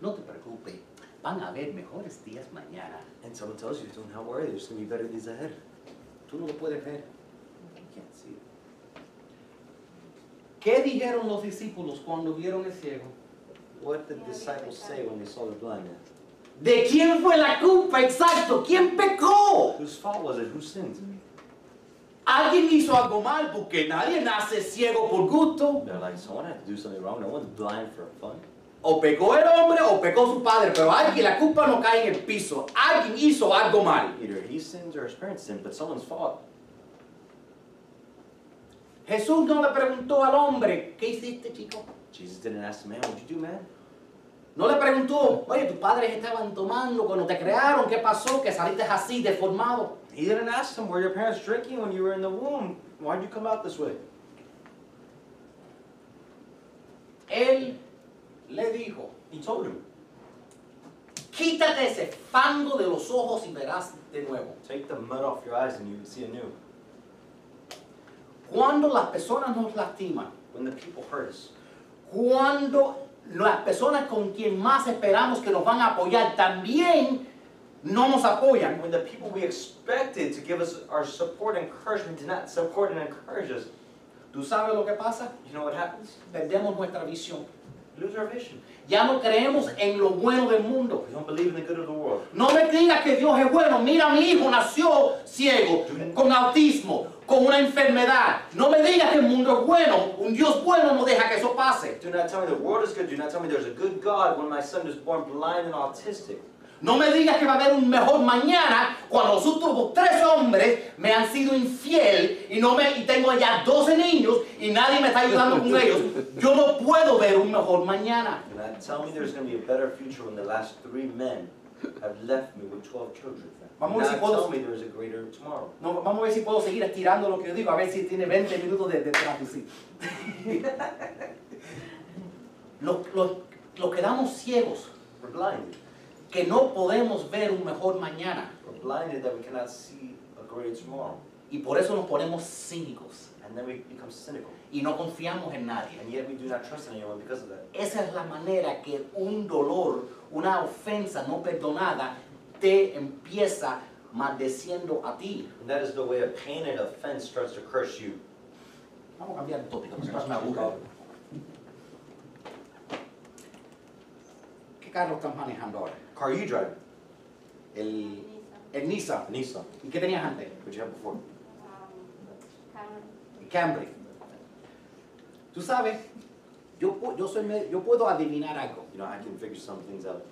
no te preocupes, van a haber mejores días mañana. and someone tells you, do not worry, there's going to be better days ahead. Tú no lo puedes ver. You can't see it. ¿Qué dijeron los discípulos cuando vieron el ciego? What did the disciples say when they saw the blind man? ¿De quién fue la culpa? Exacto, ¿quién pecó? Whose fault was it? Who sinned? Alguien hizo algo mal porque nadie nace ciego por gusto. They're like, someone had to do something wrong. No one's blind for fun. O pecó el hombre o pecó su padre, pero alguien, la culpa no cae en el piso. Alguien hizo algo mal. Either he sins or his parents sin, but someone's fault. Jesús no le preguntó al hombre, ¿qué hiciste, chico? Jesus didn't ask the man, what'd you do, man? No le preguntó, oye, tus padres estaban tomando cuando te crearon, ¿qué pasó? Que saliste así, deformado. He didn't ask him, were your parents drinking when you were in the womb? Why'd you come out this way? Él le dijo, He told him, quítate ese fango de los ojos y verás de nuevo. take the mud off your eyes and you can see anew. Cuando las personas nos lastiman, When the people hurt us, cuando las personas con quien más esperamos que nos van a apoyar también no nos apoyan, when the people we expected to give us our support and encouragement did not support and encourage us, ¿tú sabes lo que pasa? you know what happens? Perdemos nuestra visión. Lose our vision. Ya no creemos en lo bueno del mundo. We don't believe in the good of the world. No me digas que Dios es bueno. Mira, mi hijo nació ciego, con autismo, con una enfermedad. No me digas que el mundo es bueno. Un Dios bueno no deja que eso pase. Do not tell me the world is good. Do not tell me there's a good God when my son was born blind and autistic. No me digas que va a haber un mejor mañana cuando los últimos tres hombres me han sido infiel y, no me, y tengo ya 12 niños y nadie me está ayudando con ellos. Yo no puedo ver un mejor mañana. Do not tell me there's going to be a better future when the last three men have left me with 12 children. Do Vamos a ver si puedo-. No, vamos a ver si puedo seguir estirando lo que yo digo, a ver si tiene 20 minutos de, de traducir. Los lo, lo quedamos ciegos, We're blinded. Que no podemos ver un mejor mañana. We're blinded that we cannot see a greater tomorrow. Y por eso nos ponemos cínicos And then we become cynical. y no confiamos en nadie. And yet we do not trust in anyone because of that. Esa es la manera que un dolor, una ofensa no perdonada te empieza maldeciendo a ti. And that is the way a pain and offense starts to curse you. Vamos a cambiar de tópico, esto me aburre. ¿Qué carro estás manejando ahora? Car you drive? El, el Nissan. Nissan. ¿Y qué tenías antes? What you have before? El Camry. Tú sabes, yo, yo, soy, yo puedo adivinar algo. You know, I can figure some things out.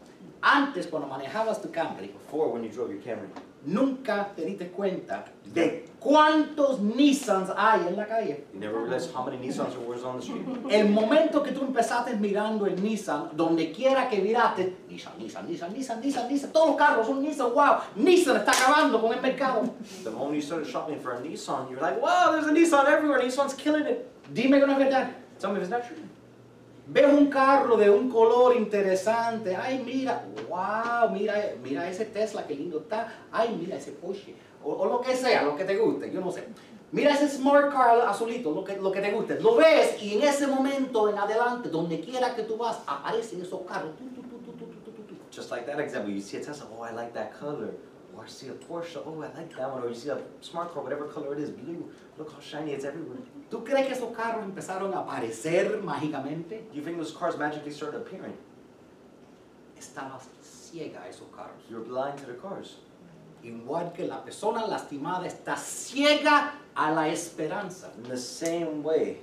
Antes, cuando manejabas tu Camry, Before, when you drove your Camry, nunca te diste cuenta de cuántos Nissans hay en la calle. you never realized how many Nissans there was on the street. El momento que tú empezaste mirando el Nissan, donde quiera que miraste, Nissan, Nissan, Nissan, Nissan, Nissan, Nissan, todos los carros son Nissan, wow, Nissan está acabando con el mercado. The moment you started shopping for a Nissan, you're like, wow, there's a Nissan everywhere. Nissan's killing it. Dime que no es verdad. Tell me if it's not true. Ves un carro de un color interesante, ay mira, wow, mira, mira ese Tesla, qué lindo está, ay mira ese Porsche, o, o lo que sea, lo que te guste, yo no sé. Mira ese Smart Car azulito, lo que, lo que te guste. Lo ves y en ese momento en adelante, donde quiera que tú vas, aparecen esos carros. Just like that example, you see a Tesla, oh, I like that color. Or I see a Porsche, oh, I like that one. Or you see a smart car, whatever color it is, blue. Look how shiny it's everywhere. ¿Tú crees que esos carros empezaron a aparecer mágicamente? You think those cars magically started appearing? Estabas ciega a esos carros. You're blind to the cars. Igual que la persona lastimada está ciega a la esperanza. In the same way,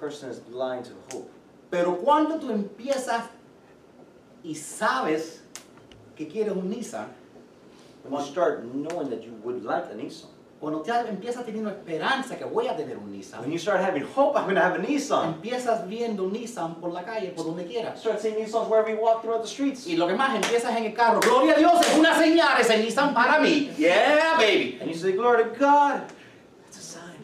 person is blind to hope. Pero cuando tú empiezas y sabes que quieres un Nissan, When you start knowing that you would like a Nissan, cuando ya empiezas teniendo esperanza que voy a tener un when Nissan, you start having hope, I'm gonna have a Nissan. empiezas viendo un Nissan por la calle, por donde quieras. start seeing Nissans wherever you walk throughout the streets. Y lo que más empiezas en el carro, gloria a Dios, es una señal ese Nissan para mí. Yeah, baby. And you say, Glory to God. That's a sign.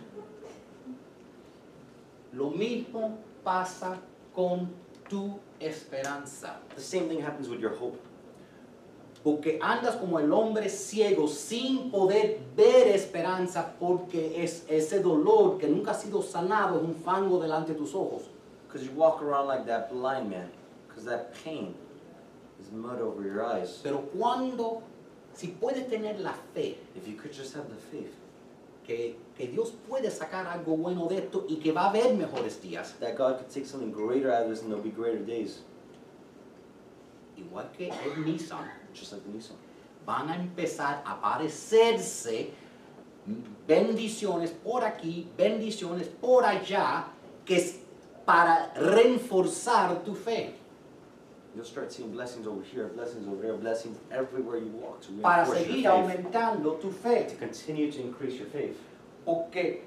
Lo mismo pasa con tu esperanza. The same thing happens with your hope. Porque andas como el hombre ciego sin poder ver esperanza porque es ese dolor que nunca ha sido sanado es un fango delante de tus ojos. Because you walk around like that blind man. Because that pain is mud over your eyes. Pero cuando, si puedes tener la fe If you could just have the faith que, que Dios puede sacar algo bueno de esto y que va a haber mejores días, that God could take something greater out of this and there'll be greater days, igual que el Nissan, van a empezar a parecerse bendiciones por aquí, bendiciones por allá, que es para reforzar tu fe, You'll start seeing blessings over here, blessings over there, blessings everywhere you walk to para seguir aumentando tu fe. to continue to increase your faith. Porque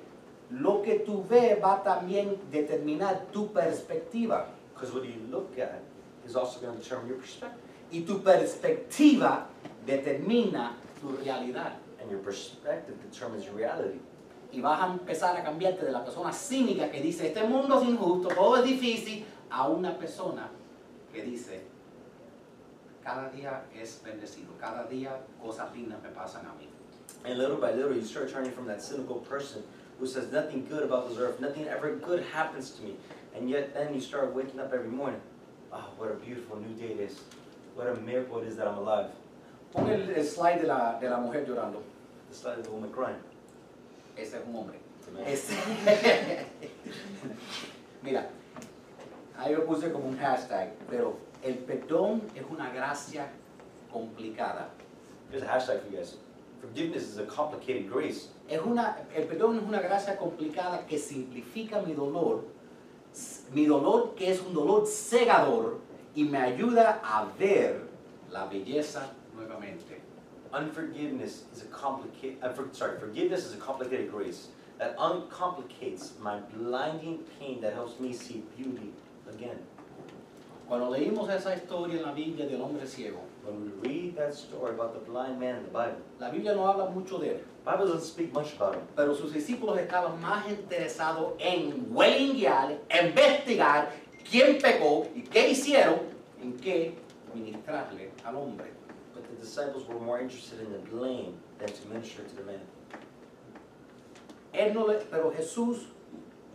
lo que tú ves va también determinar tu perspectiva. Because what you look at is also going to determine your perspective. Y tu perspectiva determina tu realidad. And your perspective determines your reality. Y vas a empezar a cambiarte de la persona cínica que dice, este mundo es injusto, todo es difícil, a una persona que dice, cada día es bendecido, cada día cosas lindas me pasan a mí. And little by little, you start turning from that cynical person who says nothing good about this earth, nothing ever good happens to me. And yet then you start waking up every morning. Oh, what a beautiful new day it is. What a miracle it is that I'm alive. Pon el, el slide de la, de la mujer llorando. The slide of the woman crying. Ese es un hombre. It's a man. Ese- Mira, ahí lo puse como un hashtag, pero el perdón es una gracia complicada. Here's a hashtag for you guys. Forgiveness is a complicated grace. Es una, el perdón es una gracia complicada que simplifica mi dolor, mi dolor que es un dolor cegador y me ayuda a ver la belleza nuevamente. Unforgiveness is a complicated, uh, for, sorry, forgiveness is a complicated grace that uncomplicates my blinding pain that helps me see beauty again. Cuando leímos esa historia en la Biblia del hombre ciego, When we read that story about the blind man in the Bible, la Biblia no habla mucho de él, the Bible doesn't speak much about him. pero sus discípulos estaban más interesados en huelinguear, investigar quién pecó y qué hicieron, en que ministrarle al hombre. But the disciples were more interested in the blame than to minister to the man. Él no le, pero Jesús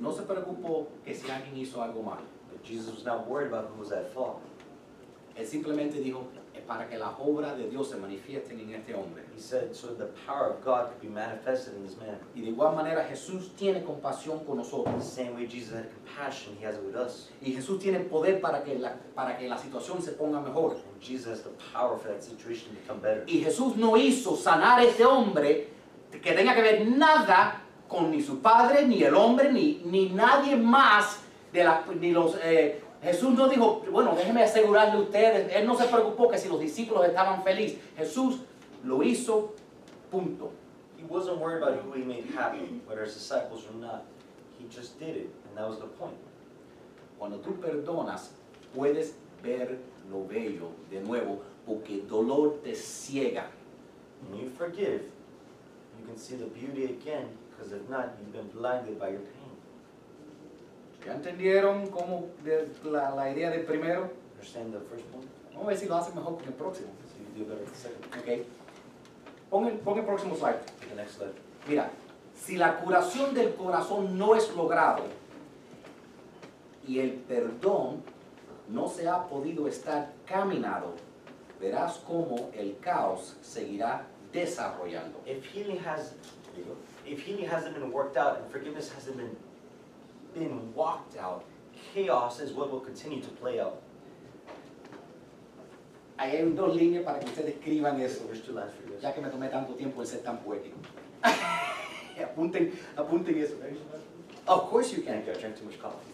no se preocupó que si alguien hizo algo mal. But Jesus was not worried about who was at fault. Él simplemente dijo, para que las obras de Dios se manifiesten en este hombre. He said, so the power of God could be manifested in this man. Y de igual manera Jesús tiene compasión con The nosotros. same way Jesus had compassion, he has it with us. Y Jesús tiene poder para que la, para que la situación se ponga mejor. And Jesus has the power for that situation to become better. Y Jesús no hizo sanar a este hombre que tenga que ver nada con ni su padre, ni el hombre, ni, ni nadie más de la, ni los... eh, Jesús no dijo, bueno, déjenme asegurarle a ustedes, Él no se preocupó que si los discípulos estaban felices. Jesús lo hizo, punto. He wasn't worried about who he made happy, whether his disciples or not. He just did it, and that was the point. Cuando tú perdonas, puedes ver lo bello de nuevo, porque el dolor te ciega. When you forgive, you can see the beauty again, because if not, you've been blinded by your pain. ¿Ya entendieron cómo de- la, la idea del primero? Understand the first point? Vamos a ver si lo hacen mejor con el próximo. So you do better with the second. Ok. Pon el, pon el próximo slide. The next slide. Mira, si la curación del corazón no es logrado y el perdón no se ha podido estar caminado, verás cómo el caos seguirá desarrollando. If healing has. If healing hasn't been worked out and forgiveness hasn't been been walked out, chaos is what will continue to play out. Ahí hay dos líneas para que ustedes escriban So eso, there's two lines for you guys. ya que me tomé tanto tiempo en ser tan poético. apunten, apunten eso. Of course you can. Thank you. I drank too much coffee.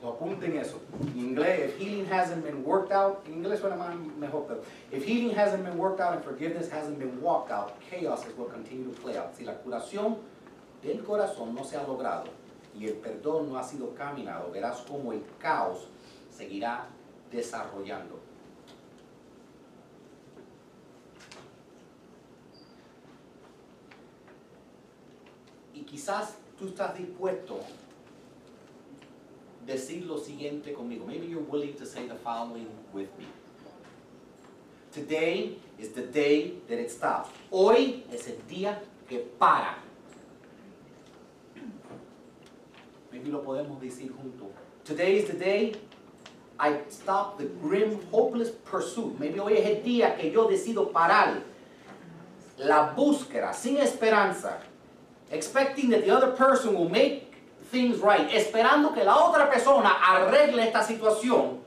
So, apunten eso. En inglés, if healing hasn't been worked out, en inglés suena más mejor, pero if healing hasn't been worked out and forgiveness hasn't been walked out, chaos is what continue to play out. Si la curación del corazón no se ha logrado y el perdón no ha sido caminado, verás cómo el caos seguirá desarrollando. Y quizás tú estás dispuesto a decir lo siguiente conmigo. Maybe you're willing to say the following with me. Today is the day that it stops. Hoy es el día que para. Maybe lo podemos decir juntos. Today is the day I stop the grim, hopeless pursuit. Maybe hoy es el día que yo decido parar la búsqueda sin esperanza expecting that the other person will make things right, esperando que la otra persona arregle esta situación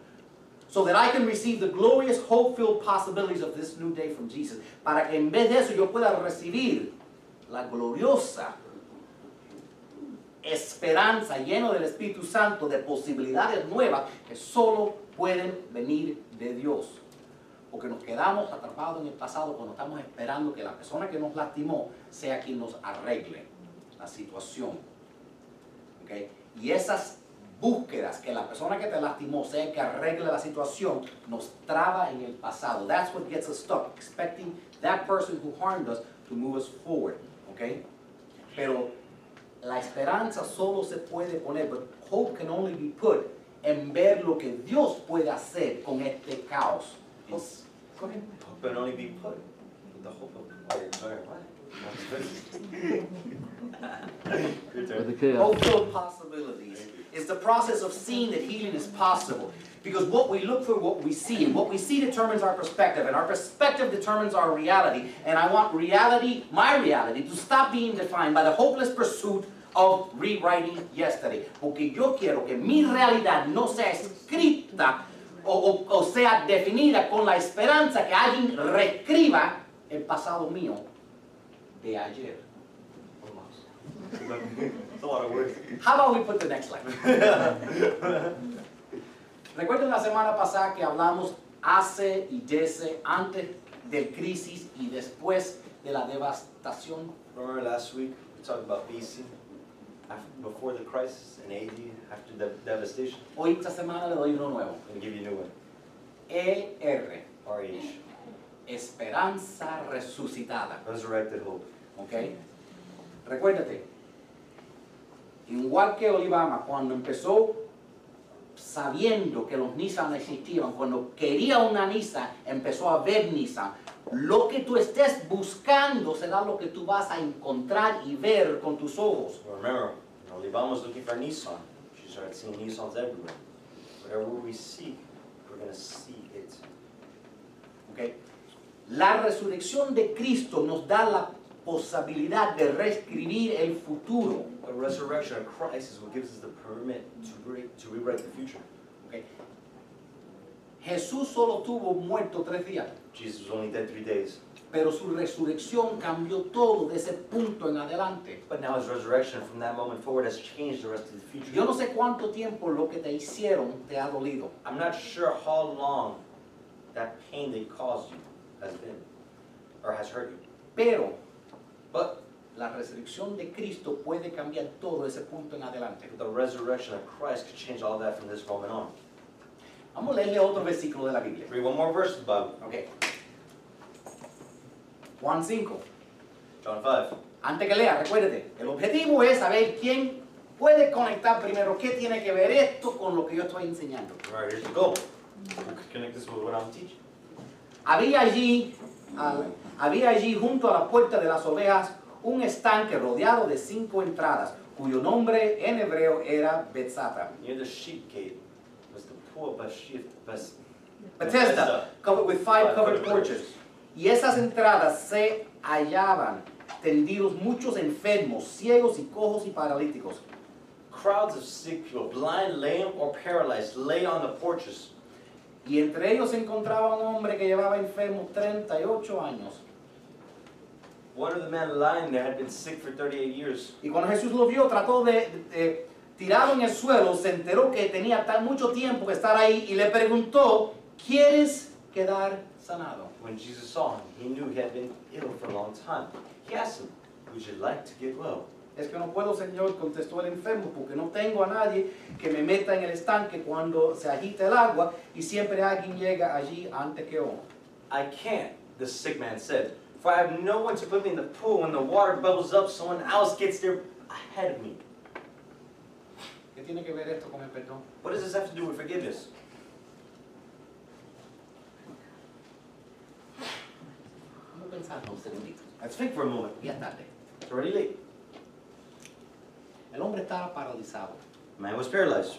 so that I can receive the glorious, hope-filled possibilities of this new day from Jesus. Para que en vez de eso yo pueda recibir la gloriosa esperanza lleno del Espíritu Santo de posibilidades nuevas que solo pueden venir de Dios. Porque nos quedamos atrapados en el pasado cuando estamos esperando que la persona que nos lastimó sea quien nos arregle la situación. ¿Ok? Y esas búsquedas que la persona que te lastimó sea que arregle la situación nos traba en el pasado. That's what gets us stuck, expecting that person who harmed us to move us forward. ¿Ok? Pero la esperanza solo se puede poner, but hope can only be put en ver lo que Dios puede hacer con este caos. It's- go ahead. Hope can only be put with the hope of or, sorry, what? Your turn. With the chaos. Hopeful possibilities is the process of seeing that healing is possible. Because what we look for, what we see, and what we see determines our perspective, and our perspective determines our reality. And I want reality, my reality, to stop being defined by the hopeless pursuit of rewriting yesterday. Porque yo quiero que mi realidad no sea escrita o, o- o sea definida con la esperanza que alguien reescriba el pasado mío de ayer. How about we put the next slide? Recuerden la semana pasada que hablamos hace y desde, antes del crisis y después de la devastación. Remember last week we talked about BC, after, before the crisis, and AD after the devastation. Hoy esta semana le doy uno nuevo. I'm gonna give you a new one. ER, RH, esperanza resucitada. resurrected hope. ¿Ok? Recuérdate, igual que Olivama, cuando empezó sabiendo que los Nissan existían, cuando quería una Nissan, empezó a ver Nissan. Lo que tú estés buscando será lo que tú vas a encontrar y ver con tus ojos. Remember, Olivama was looking for Nissan, she started seeing Nissans everywhere. Whatever we seek, we're gonna see it. ¿ok? La resurrección de Cristo nos da la posibilidad de reescribir el futuro. The resurrection of Christ is what gives us the permit to, break, to rewrite the future. ¿ok? Jesús solo tuvo muerto tres días. Jesus was only dead three days, pero su resurrección cambió todo de ese punto en adelante. but now his resurrection from that moment forward has changed the rest of the future. Yo no sé cuánto tiempo lo que te hicieron te ha dolido, I'm not sure how long that pain they caused you has been, or has hurt you. pero But la resurrección de Cristo puede cambiar todo ese punto en adelante. the resurrection of Christ could change all that from this moment on. Vamos a leerle otro versículo de la Biblia. Read one more verse of the Bible, Ok. Juan 5. John 5. Antes que lea, recuérdate, el objetivo es saber quién puede conectar primero, qué tiene que ver esto con lo que yo estoy enseñando. All right, here's the goal. Connect this with what I'm teaching. Había allí, al- había allí junto a la puerta de las ovejas un estanque rodeado de cinco entradas, cuyo nombre en hebreo era Betzata. Near the sheep gate of Bethesda. With five covered porches. Y esas entradas se hallaban tendidos muchos enfermos, ciegos y cojos y paralíticos. Crowds of sick people, blind, lame, or paralyzed, lay on the porches. Y entre ellos se encontraba un hombre que llevaba enfermo 38 años. One of the men lying there had been sick for 38 years. Y cuando Jesús lo vio, trató de, de- tirado en el suelo, se enteró que tenía tan mucho tiempo que estar ahí y le preguntó, ¿quieres quedar sanado? When Jesus saw him, he knew he had been ill for a long time. He asked him, Would you like to get well? Es que no puedo, Señor, contestó el enfermo, porque no tengo a nadie que me meta en el estanque cuando se agita el agua y siempre alguien llega allí antes que yo. I can't, the sick man said, for I have no one to put me in the pool when the water bubbles up, someone else gets there ahead of me. ¿Qué tiene que ver esto con el perdón? What does this have to do with forgiveness? Vamos a pensar un segundito. Let's think for a moment. Ya es tarde. It's already late. El hombre estaba paralizado. The man was paralyzed.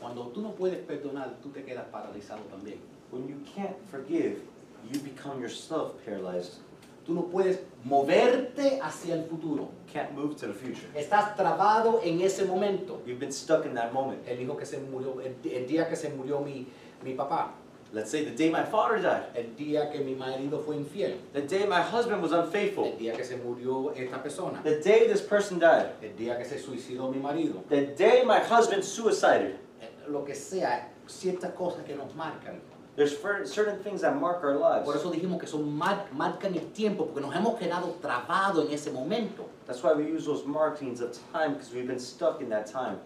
Cuando tú no puedes perdonar, tú te quedas paralizado también. When you can't forgive, you become yourself paralyzed. Tú no puedes moverte hacia el futuro. Can't move to the future. Estás trabado en ese momento. You've been stuck in that moment. El hijo que se murió, el, el día que se murió mi, mi papá, Let's say the day my father died, el día que mi marido fue infiel, the day my husband was el unfaithful, día que se murió esta persona, the day this person died, el día que se suicidó mi marido, the day my husband suicided. eh, lo que sea, ciertas cosas que nos marcan. There's certain things that mark our lives. Por eso dijimos que son mar- marcan el tiempo, porque nos hemos quedado trabados en ese momento. That's why we use those markings of time because we've been stuck in that time.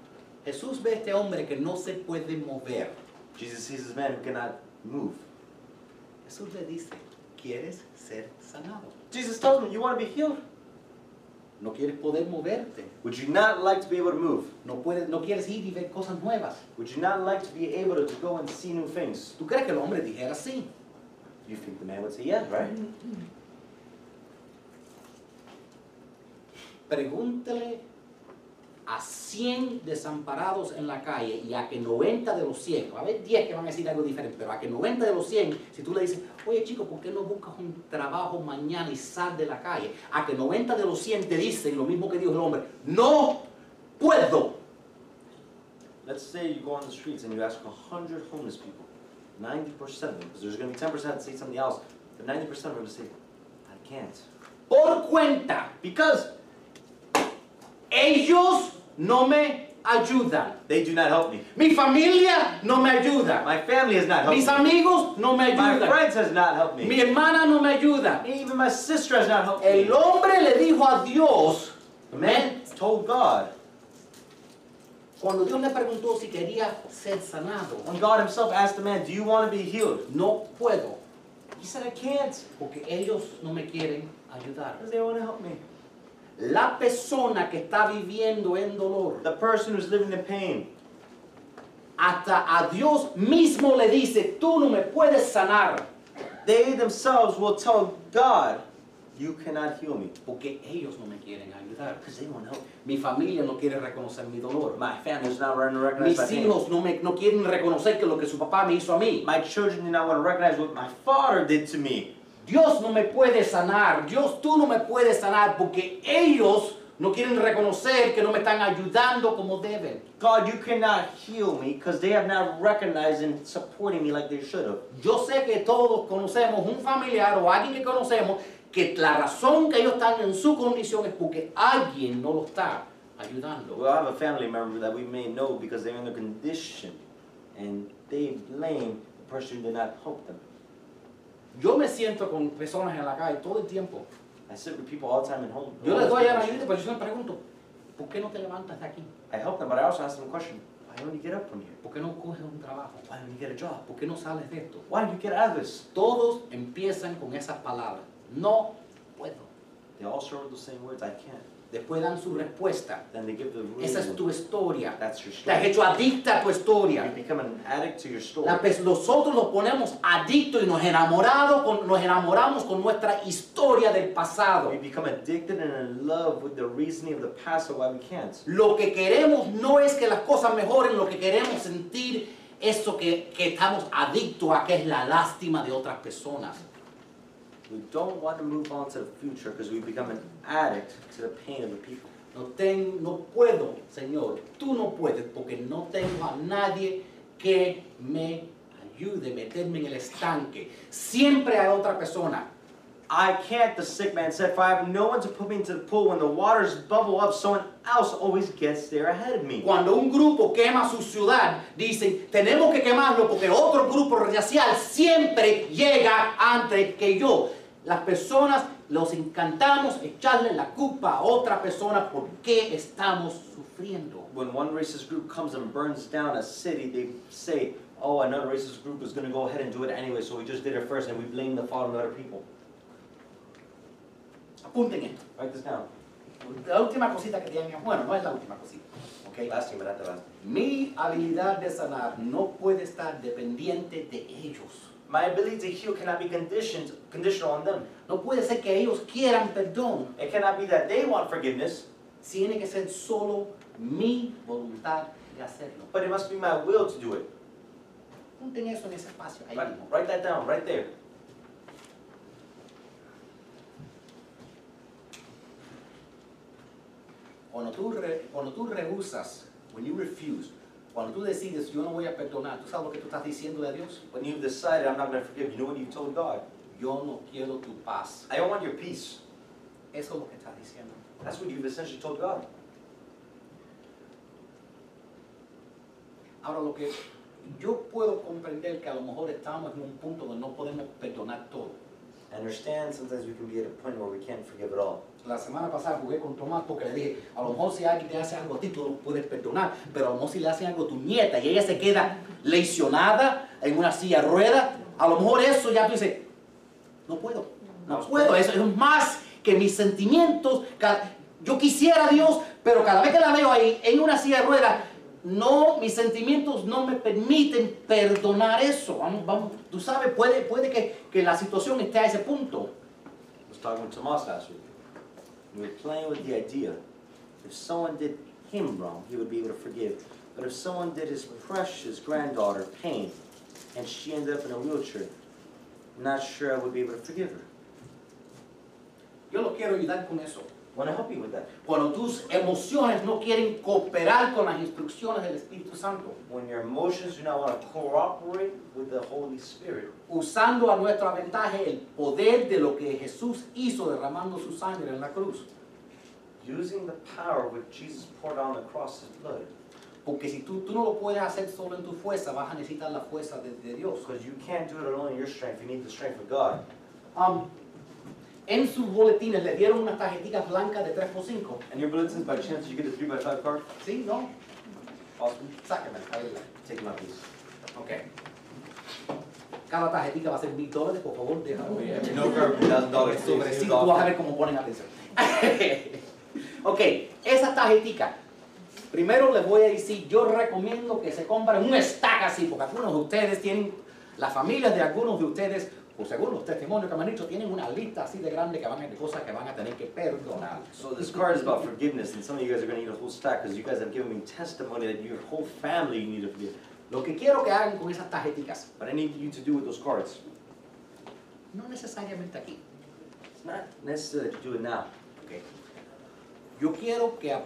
Jesús ve a este hombre que no se puede mover. Jesus sees this man who cannot move. Jesús le dice, ¿quieres ser sanado? Jesus tells him, You want to be healed? ¿No quieres poder moverte? Would you not like to be able to move? ¿No, puedes, no quieres ir y ver cosas nuevas? Would you not like to be able to, go and see new things? ¿Tú crees que el hombre dijera sí? You think the man would say yes, right? Pregúntele a 100 desamparados en la calle y a que 90 de los 100, va a haber 10 que van a decir algo diferente, pero a que 90 de los 100, si tú le dices, oye chico, ¿por qué no buscas un trabajo mañana y sal de la calle? A que 90 de los 100 te dicen lo mismo que dijo el hombre, no puedo. Let's say you go on the streets and you ask 100 homeless people, 90% of them, because there's going to be 10% that say something else, but 90% of them are going to say, I can't. Por cuenta, Because ellos no me ayudan. they do not help me. Mi familia no me ayuda. My family has not helped Mis me. amigos no me My ayudan. friends has not helped me. Mi hermana no me ayuda. Even my sister has not helped me. El hombre le dijo a Dios, The man told God, cuando Dios le preguntó si quería ser sanado, when God himself asked the man, do you want to be healed? no puedo, He said, I can't. porque ellos no me quieren ayudar. Because they want to help me. La persona que está viviendo en dolor, The person who's living in pain, hasta a Dios mismo le dice, tú no me puedes sanar, they themselves will tell God, you cannot heal me. porque ellos no me quieren ayudar. Because they won't help. Mi familia no quiere reconocer mi dolor. My family is not going to recognize Mis my pain. hijos no, me, no quieren reconocer que lo que su papá me hizo a mí. My children do not want to recognize what my father did to me. Dios no me puede sanar, Dios tú no me puedes sanar porque ellos no quieren reconocer que no me están ayudando como deben. God, you cannot heal me because they have not recognized and supporting me like they should have. Yo sé que todos conocemos un familiar o alguien que conocemos que la razón que ellos están en su condición es porque alguien no lo está ayudando. Well, I have a family member that we may know because they're in their condition and they blame the person who did not help them. Yo me siento con personas en la calle todo el tiempo. I sit with people all the time in home. Yo les doy a la ayuda, pero yo me pregunto, ¿por qué no te levantas de aquí? I help them, but I also ask them a question. Why don't you get up from here? ¿Por qué no coges un trabajo? Why don't you get a job? ¿Por qué no sales de esto? Why don't you get out of this? Todos empiezan con esas palabras. No puedo. They all start with the same words, I can't. Después dan su respuesta. Then they give the Esa es tu historia. That's your Te has story. hecho adicta a tu You historia. become an addict to your story. La pe- nosotros nos ponemos adictos y nos enamoramos, con, nos enamoramos con nuestra historia del pasado. We become addicted and in love with the reasoning of the past of why we can't. Lo que queremos no es que las cosas mejoren, lo que queremos sentir eso que, que estamos adictos a, que es la lástima de otras personas. We don't want to move on to the future because we become an addict to the pain of the people. No, ten- no puedo, Señor, tú no puedes porque no tengo a nadie que me ayude a meterme en el estanque. Siempre hay otra persona. I can't, the sick man said, for I have no one to put me into the pool. When the waters bubble up, someone else always gets there ahead of me. Cuando un grupo quema su ciudad, dicen, tenemos que quemarlo porque otro grupo racial siempre llega antes que yo. Las personas los encantamos echarle la culpa a otra persona por qué estamos sufriendo. When one racist group comes and burns down a city, they say, oh, another racist group is going to go ahead and do it anyway, so we just did it first and we blame the fault on other people. Apunten esto. Write this down. La última cosita que tienen, bueno, no es la última cosita. ¿ok? Last thing, but not the last. Mi habilidad de sanar no puede estar dependiente de ellos. My ability to heal cannot be conditioned, conditional on them. No puede ser que ellos quieran perdón. It cannot be that they want forgiveness. Tiene que ser solo mi voluntad de hacerlo. But it must be my will to do it. Punten eso en ese espacio. Ahí right, write that down, right there. Cuando tú, re, cuando tú rehusas, when you refuse, cuando tú decides yo no voy a perdonar, ¿tú sabes lo que tú estás diciendo de Dios? When you've decided I'm not going to forgive, you know what you've told God? Yo no quiero tu paz. I don't want your peace. Eso es lo que estás diciendo. That's what you've essentially told God. Ahora lo que yo puedo comprender que a lo mejor estamos en un punto donde no podemos perdonar todo. I understand sometimes we can be at a point where we can't forgive it all. La semana pasada jugué con Tomás porque le dije, a lo mejor si alguien te hace algo a ti, tú lo puedes perdonar, pero a lo mejor si le hacen algo a tu nieta y ella se queda lesionada en una silla de rueda, a lo mejor eso ya tú dices, no puedo, no puedo, eso es más que mis sentimientos. Yo quisiera a Dios, pero cada vez que la veo ahí en una silla de ruedas, no, mis sentimientos no me permiten perdonar eso. Vamos, vamos, tú sabes, puede, puede que, que la situación esté a ese punto. I was talking with Tomas last week. We were playing with the idea if someone did him wrong, he would be able to forgive. But if someone did his precious granddaughter pain and she ended up in a wheelchair, I'm not sure I would be able to forgive her. Yo lo quiero ayudar con eso. I want to help you with that. Cuando tus emociones no quieren cooperar con las instrucciones del Espíritu Santo, When your emotions do not want to cooperate with the Holy Spirit, usando a nuestra ventaja el poder de lo que Jesús hizo derramando su sangre en la cruz. using the power what Jesus poured on the cross, his blood. Porque si tú, tú no lo puedes hacer solo en tu fuerza, vas a necesitar la fuerza de, de Dios. Because you can't do it alone in your strength, you need the strength of God. Um, en sus boletines le dieron unas tarjetitas blancas de 3x5. And your bulletins, by chance, did you get a 3 by 5 card? ¿Sí? ¿No? Awesome. Sáquenme. ahí. Take my piece. Ok. Cada tarjetita va a ser mil dólares, por favor, déjalo. No for $1,000. Sobre sí, tú vas a ver cómo ponen atención. ok, esas tarjeticas. Primero les voy a decir, yo recomiendo que se compren un stack así, porque algunos de ustedes tienen, las familias de algunos de ustedes, o según los testimonios que me han dicho, tienen una lista así de grande que van a, de cosas que van a tener que perdonar. So this card is about forgiveness, and some of you guys are going to need a whole stack because you guys have given me testimony that your whole family need to forgive. Lo que quiero que hagan con esas tarjeticas, But I need you to do with those cards. no necesariamente aquí, It's not necessary you do it now. ok. Yo quiero que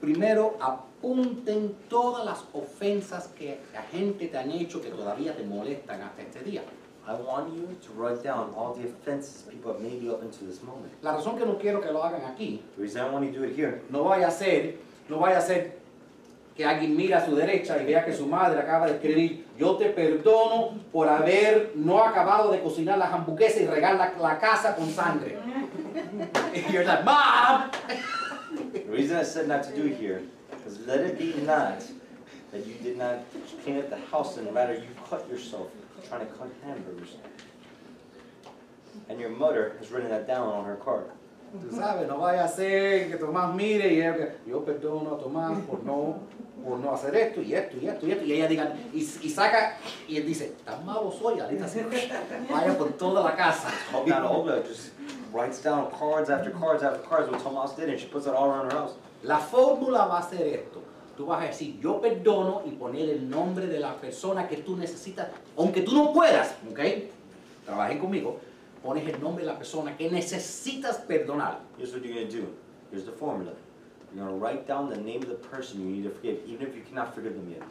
primero apunten todas las ofensas que la gente te han hecho que todavía te molestan hasta este día. I want you to write down all the offenses people have made you up until this moment. La razón que no quiero que lo hagan aquí, The reason I want you to do it here, no vaya a ser, no vaya a ser que alguien mira a su derecha y vea que su madre acaba de escribir, yo te perdono por haber no acabado de cocinar las hamburguesas y regar la, la casa con sangre. Y you're like, Mom! the reason I said not to do it here is let it be not that you did not clean up the house and rather you cut yourself trying to cut hamburgers. And your mother has written that down on her card. Tú sabes, no vaya a ser que Tomás mire y que, yo perdono a Tomás por no, por no hacer esto y esto y esto y esto. Y ella diga, y, y saca, y él dice, tan malo soy, se vaya por toda la casa. Not Olga just writes down cards after cards after cards what Tomas did and she puts it all around her house. La fórmula va a ser esto. Tú vas a decir, yo perdono y poner el nombre de la persona que tú necesitas, aunque tú no puedas, ¿ok? Trabajen conmigo. Pones el nombre de la persona que necesitas perdonar. Here's what you're gonna do. Here's the formula. You're gonna write down the name of the person you need to forgive, even if you cannot forgive them yet.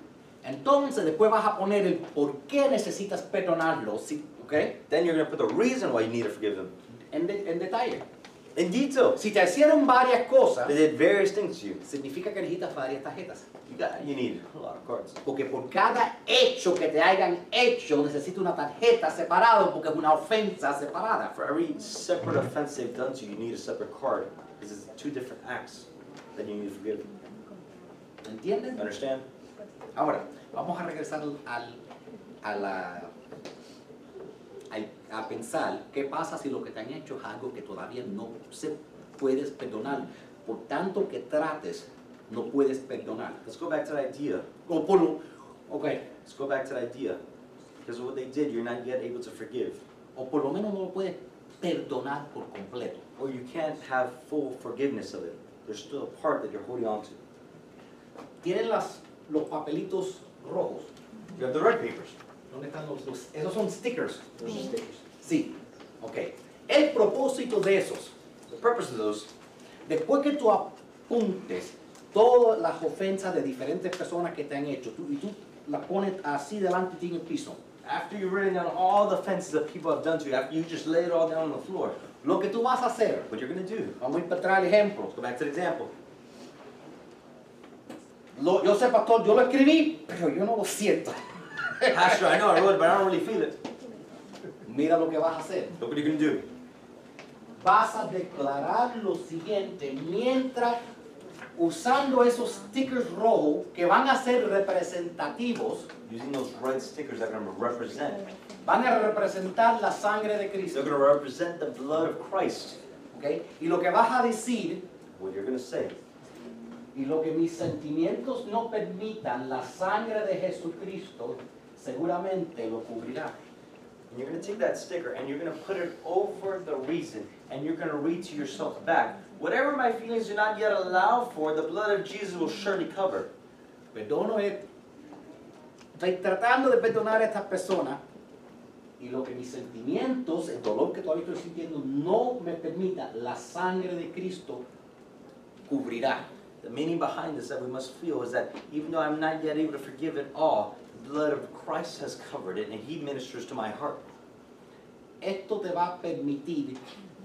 Entonces después vas a poner el por qué necesitas perdonarlo, ¿sí? ¿ok? Then you're gonna put the reason why you need to forgive them. En, de- en detalle. In detail. Si te hicieron varias cosas, They did various things to you. significa que necesitas varias tarjetas. You got you need a lot of cards. Porque por cada hecho que te hayan hecho, necesita una tarjeta separada porque es una ofensa separada. For every separate offense they've done to you, you need a separate card. Because it's two different acts that you need to forgive. ¿Entienden? Understand? Ahora, vamos a regresar al, a, la, al- a pensar qué pasa si lo que te han hecho es algo que todavía no se puedes perdonar. Por tanto que trates, no puedes perdonar. Let's go back to the idea. O por lo, ok, Let's go back to the idea. Because what they did, you're not yet able to forgive. o por lo menos no lo puedes perdonar por completo. Or you can't have full forgiveness of it. There's still a part that you're holding on to. Tienen las, los papelitos rojos. You have the red papers. ¿Dónde están los, los- Esos son stickers. Those are stickers. Sí, ok. El propósito de esos The purpose of those, Después que tú ap- apuntes todas las ofensas de diferentes personas que te han hecho tú, y tú las pones así delante de ti en el piso. After you've written down all the offenses that people have done to you, after you just lay it all down on the floor, Lo que tú vas a hacer, what you're gonna do? vamos a ir para atrás el ejemplo. Let's go back to the example. Lo- yo sé, pastor, yo lo escribí, pero yo no lo siento. Pastor, I know I wrote it, but I don't really feel it. Mira lo que vas a hacer. Look what you're gonna do. Vas a declarar lo siguiente mientras usando esos stickers rojos que van a ser representativos, Using those red stickers that are gonna represent. van a representar la sangre de They're Cristo. gonna represent the blood of Christ. ¿ok? Y lo que vas a decir What you're gonna say. y lo que mis sentimientos no permitan, la sangre de Jesucristo seguramente lo cubrirá. And you're gonna take that sticker and you're gonna put it over the reason, and you're gonna read to yourself back. Whatever my feelings do not yet allow for, the blood of Jesus will surely cover. Perdono es, estoy tratando de perdonar a estas personas y lo que mis sentimientos, el dolor que todavía estoy sintiendo, no me permita, la sangre de Cristo cubrirá. The meaning behind this that we must feel is that even though I'm not yet able to forgive it all, blood of Christ has covered it, and He ministers to my heart. Esto te va a permitir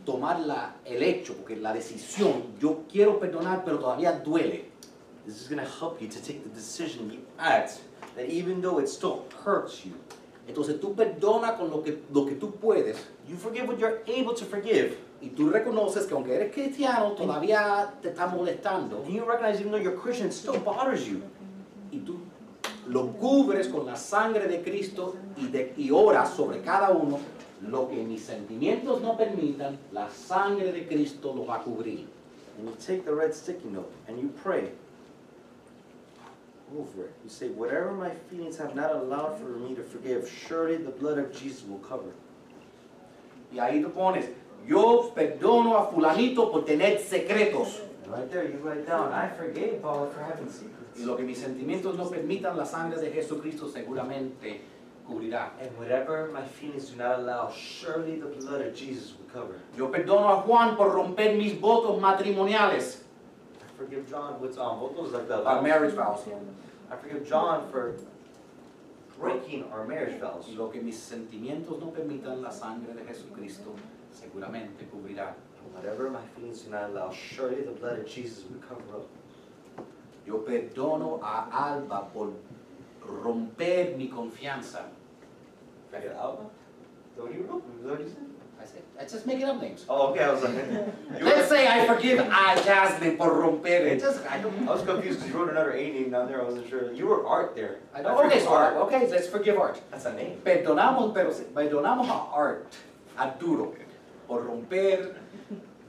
tomar la, el hecho, porque la decisión, yo quiero perdonar, pero todavía duele. This is gonna help you to take the decision, the act, that even though it still hurts you, Entonces tú perdonas con lo que, lo que tú puedes you forgive what you're able to forgive. y tú reconoces que aunque eres cristiano, todavía te está molestando. And you recognize even though you're Christian, it still bothers you. y tú lo cubres con la sangre de Cristo y, de, y oras sobre cada uno, lo que mis sentimientos no permitan, la sangre de Cristo lo va a cubrir. And you take the red sticky note and you pray over it. You say, Whatever my feelings have not allowed for me to forgive, surely the blood of Jesus will cover. Y ahí tú pones, yo perdono a fulanito por tener secretos. Right there, you write down, I forgave Paul for having secrets. Y lo que mis sentimientos no permitan, la sangre de Jesucristo seguramente cubrirá. And whatever my feelings do not allow, surely the blood of Jesus will cover. Yo perdono a Juan por romper mis votos matrimoniales, I forgive John, what's on? Like our marriage vows. I forgive John for breaking our marriage vows. Y lo que mis sentimientos no permitan, la sangre de Jesucristo seguramente cubrirá. Whatever my feelings do not allow, surely the blood of Jesus will cover up. Yo perdono a Alba por romper mi confianza. Forget Alba? You said? I said, I just make it up names. Oh, okay, I was like, Let's say I forgive a Jasmine por romper it just, I, don't- I was confused because you wrote another A name down there, I wasn't sure. You were Art there. I I know, okay, so Art, okay, let's forgive Art. That's a name. Perdonamos, pero perdonamos a Art, Arturo, por romper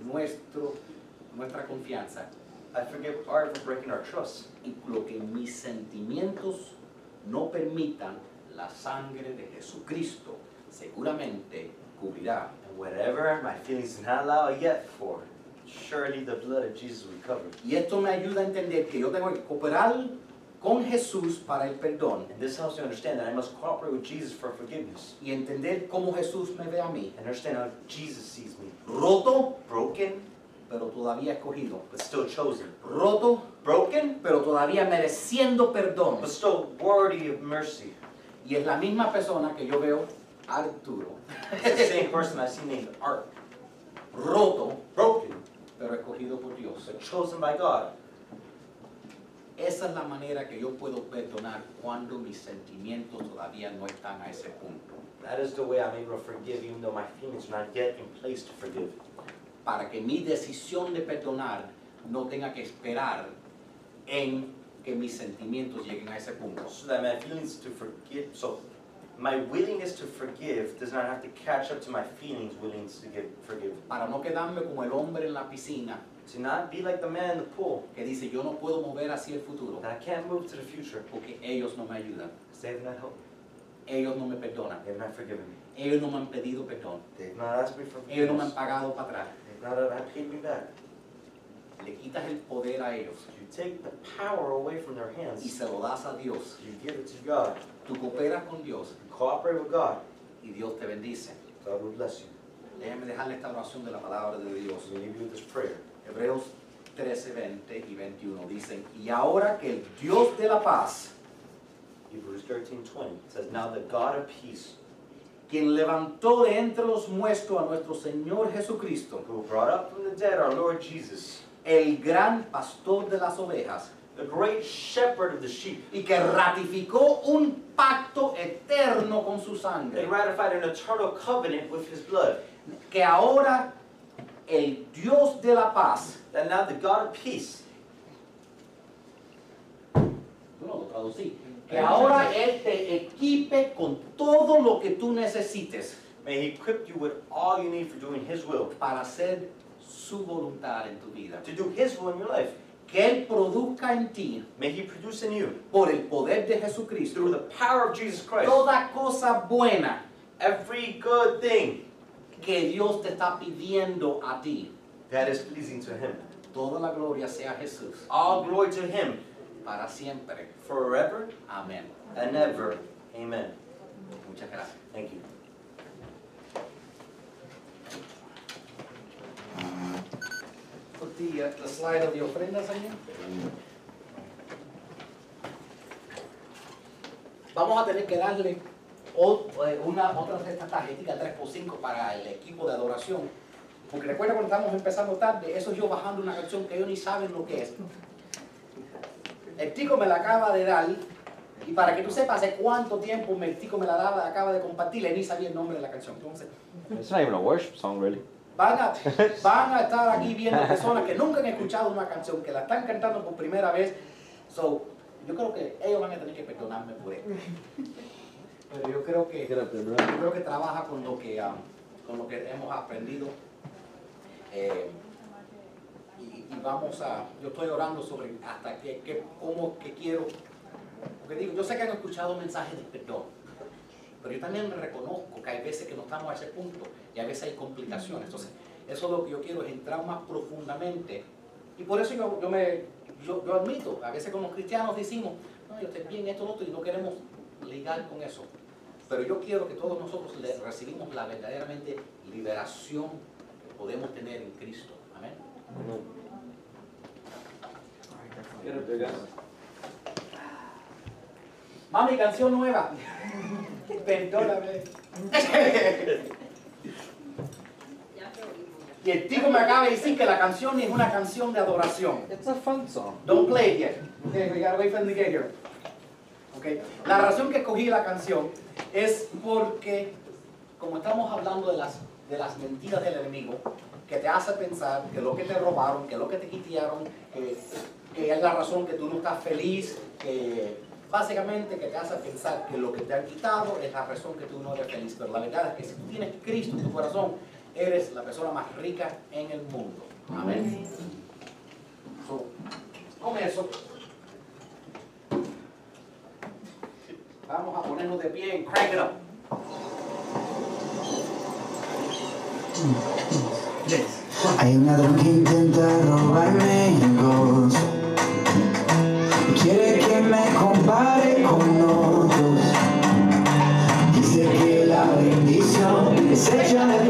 nuestro, nuestra confianza. I forgive Art for breaking our trust. Y lo que mis sentimientos no permitan, la sangre de Jesucristo seguramente cubrirá. And whatever my feelings do not allow yet for, surely the blood of Jesus will cover. Y esto me ayuda a entender que yo tengo que cooperar con Jesús para el perdón And this helps you understand that I must cooperate with Jesus for forgiveness. y entender cómo Jesús me ve a mí. And understand how Jesus sees me. Roto, Broken, pero todavía escogido. but still chosen. Roto, Broken, pero todavía mereciendo perdón. but still worthy of mercy. Y es la misma persona que yo veo, Arturo. It's the same person I see named Art. Roto, Broken, pero escogido por Dios. but chosen by God. Esa es la manera que yo puedo perdonar cuando mis sentimientos todavía no están a ese punto. That is the way I'm able to forgive, even though my feelings are not yet in place to forgive. Para que mi decisión de perdonar no tenga que esperar en que mis sentimientos lleguen a ese punto. So that my feelings to forgive, so my willingness to forgive does not have to catch up to my feelings willingness to give, forgive. Para no quedarme como el hombre en la piscina To not be like the man in the pool, que dice yo no puedo mover hacia el futuro that I can't move to the future porque ellos no me ayudan, they have not helped ellos no me perdonan, They have not forgiven me. ellos no me han pedido perdón, They have not asked me for ellos no me han forgiveness. pagado para atrás. Not me back. Le quitas el poder a ellos You take the power away from their y hands. se lo das a Dios. You give it to God. Tú cooperas con Dios You cooperate with God. y Dios te bendice. God will bless you. Déjame dejarle esta oración de la palabra de Dios. We leave you this prayer. Hebreos 13, 20 y 21 dicen, y ahora que el Dios de la paz, Hebrews 13 20 it says, Now the God of peace, quien levantó de entre los muertos a nuestro Señor Jesucristo, who brought up from the dead our Lord Jesus, el gran pastor de las ovejas, the great shepherd of the sheep, y que ratificó un pacto eterno con su sangre, and ratified an eternal covenant with his blood, que ahora el Dios de la paz, that now the God of peace, no lo traducí, que ahora Él te equipe con todo lo que tú necesites may he equip you with all you need for doing his will, para hacer su voluntad en tu vida. to do his will in your life. Que Él produzca en ti, May he produce in you, por el poder de Jesucristo, through the power of Jesus Christ, toda cosa buena every good thing que Dios te está pidiendo a ti. that is pleasing to him. Toda la gloria sea a Jesús, All glory to him para siempre. forever Amén. and ever. Amen. Muchas gracias. Thank you. Put the, uh, the slide of the ofrenda, Señor. Vamos a tener que darle eh, una, otra de estas tarjetitas 3x5 para el equipo de adoración. Porque recuerda cuando estamos empezando tarde, eso es yo bajando una canción que ellos ni saben lo que es. El tico me la acaba de dar, y para que tú sepas hace cuánto tiempo el tico me la daba, acaba de compartir, y ni sabía el nombre de la canción. Entonces, It's not even a worship song, really. Van a, van a estar aquí viendo personas que nunca han escuchado una canción, que la están cantando por primera vez. So, yo creo que ellos van a tener que perdonarme por esto. Pero yo creo que, yo creo que trabaja con lo que, ah, con lo que hemos aprendido. Eh, y, vamos a, yo estoy orando sobre hasta que cómo que quiero. Porque digo, yo sé que han escuchado mensajes de perdón. Pero yo también reconozco que hay veces que no estamos a ese punto y a veces hay complicaciones. Entonces, eso es lo que yo quiero, es entrar más profundamente. Y por eso yo, yo me, admito, a veces como cristianos decimos, no, yo estoy bien, esto, lo otro, y no queremos ligar con eso. Pero yo quiero que todos nosotros recibimos la verdaderamente liberación que podemos tener en Cristo. Amén. Mami, canción nueva. Perdóname. Y el tipo me acaba de decir que la canción es una canción de adoración. It's a fun song. Don't play it yet. Okay, we gotta wait for them to get here. Okay. La razón que escogí la canción es porque, como estamos hablando de las, de las mentiras del enemigo, que te hace pensar que lo que te robaron, que lo que te quitaron, que, que es la razón que tú no estás feliz, que básicamente que te hace pensar que lo que te han quitado es la razón que tú no eres feliz. Pero la verdad es que si tú tienes Cristo en tu corazón, eres la persona más rica en el mundo. Amén. So, con eso, vamos a ponernos de pie en Crank It Up. Hay un ladrón que intenta robarme bendición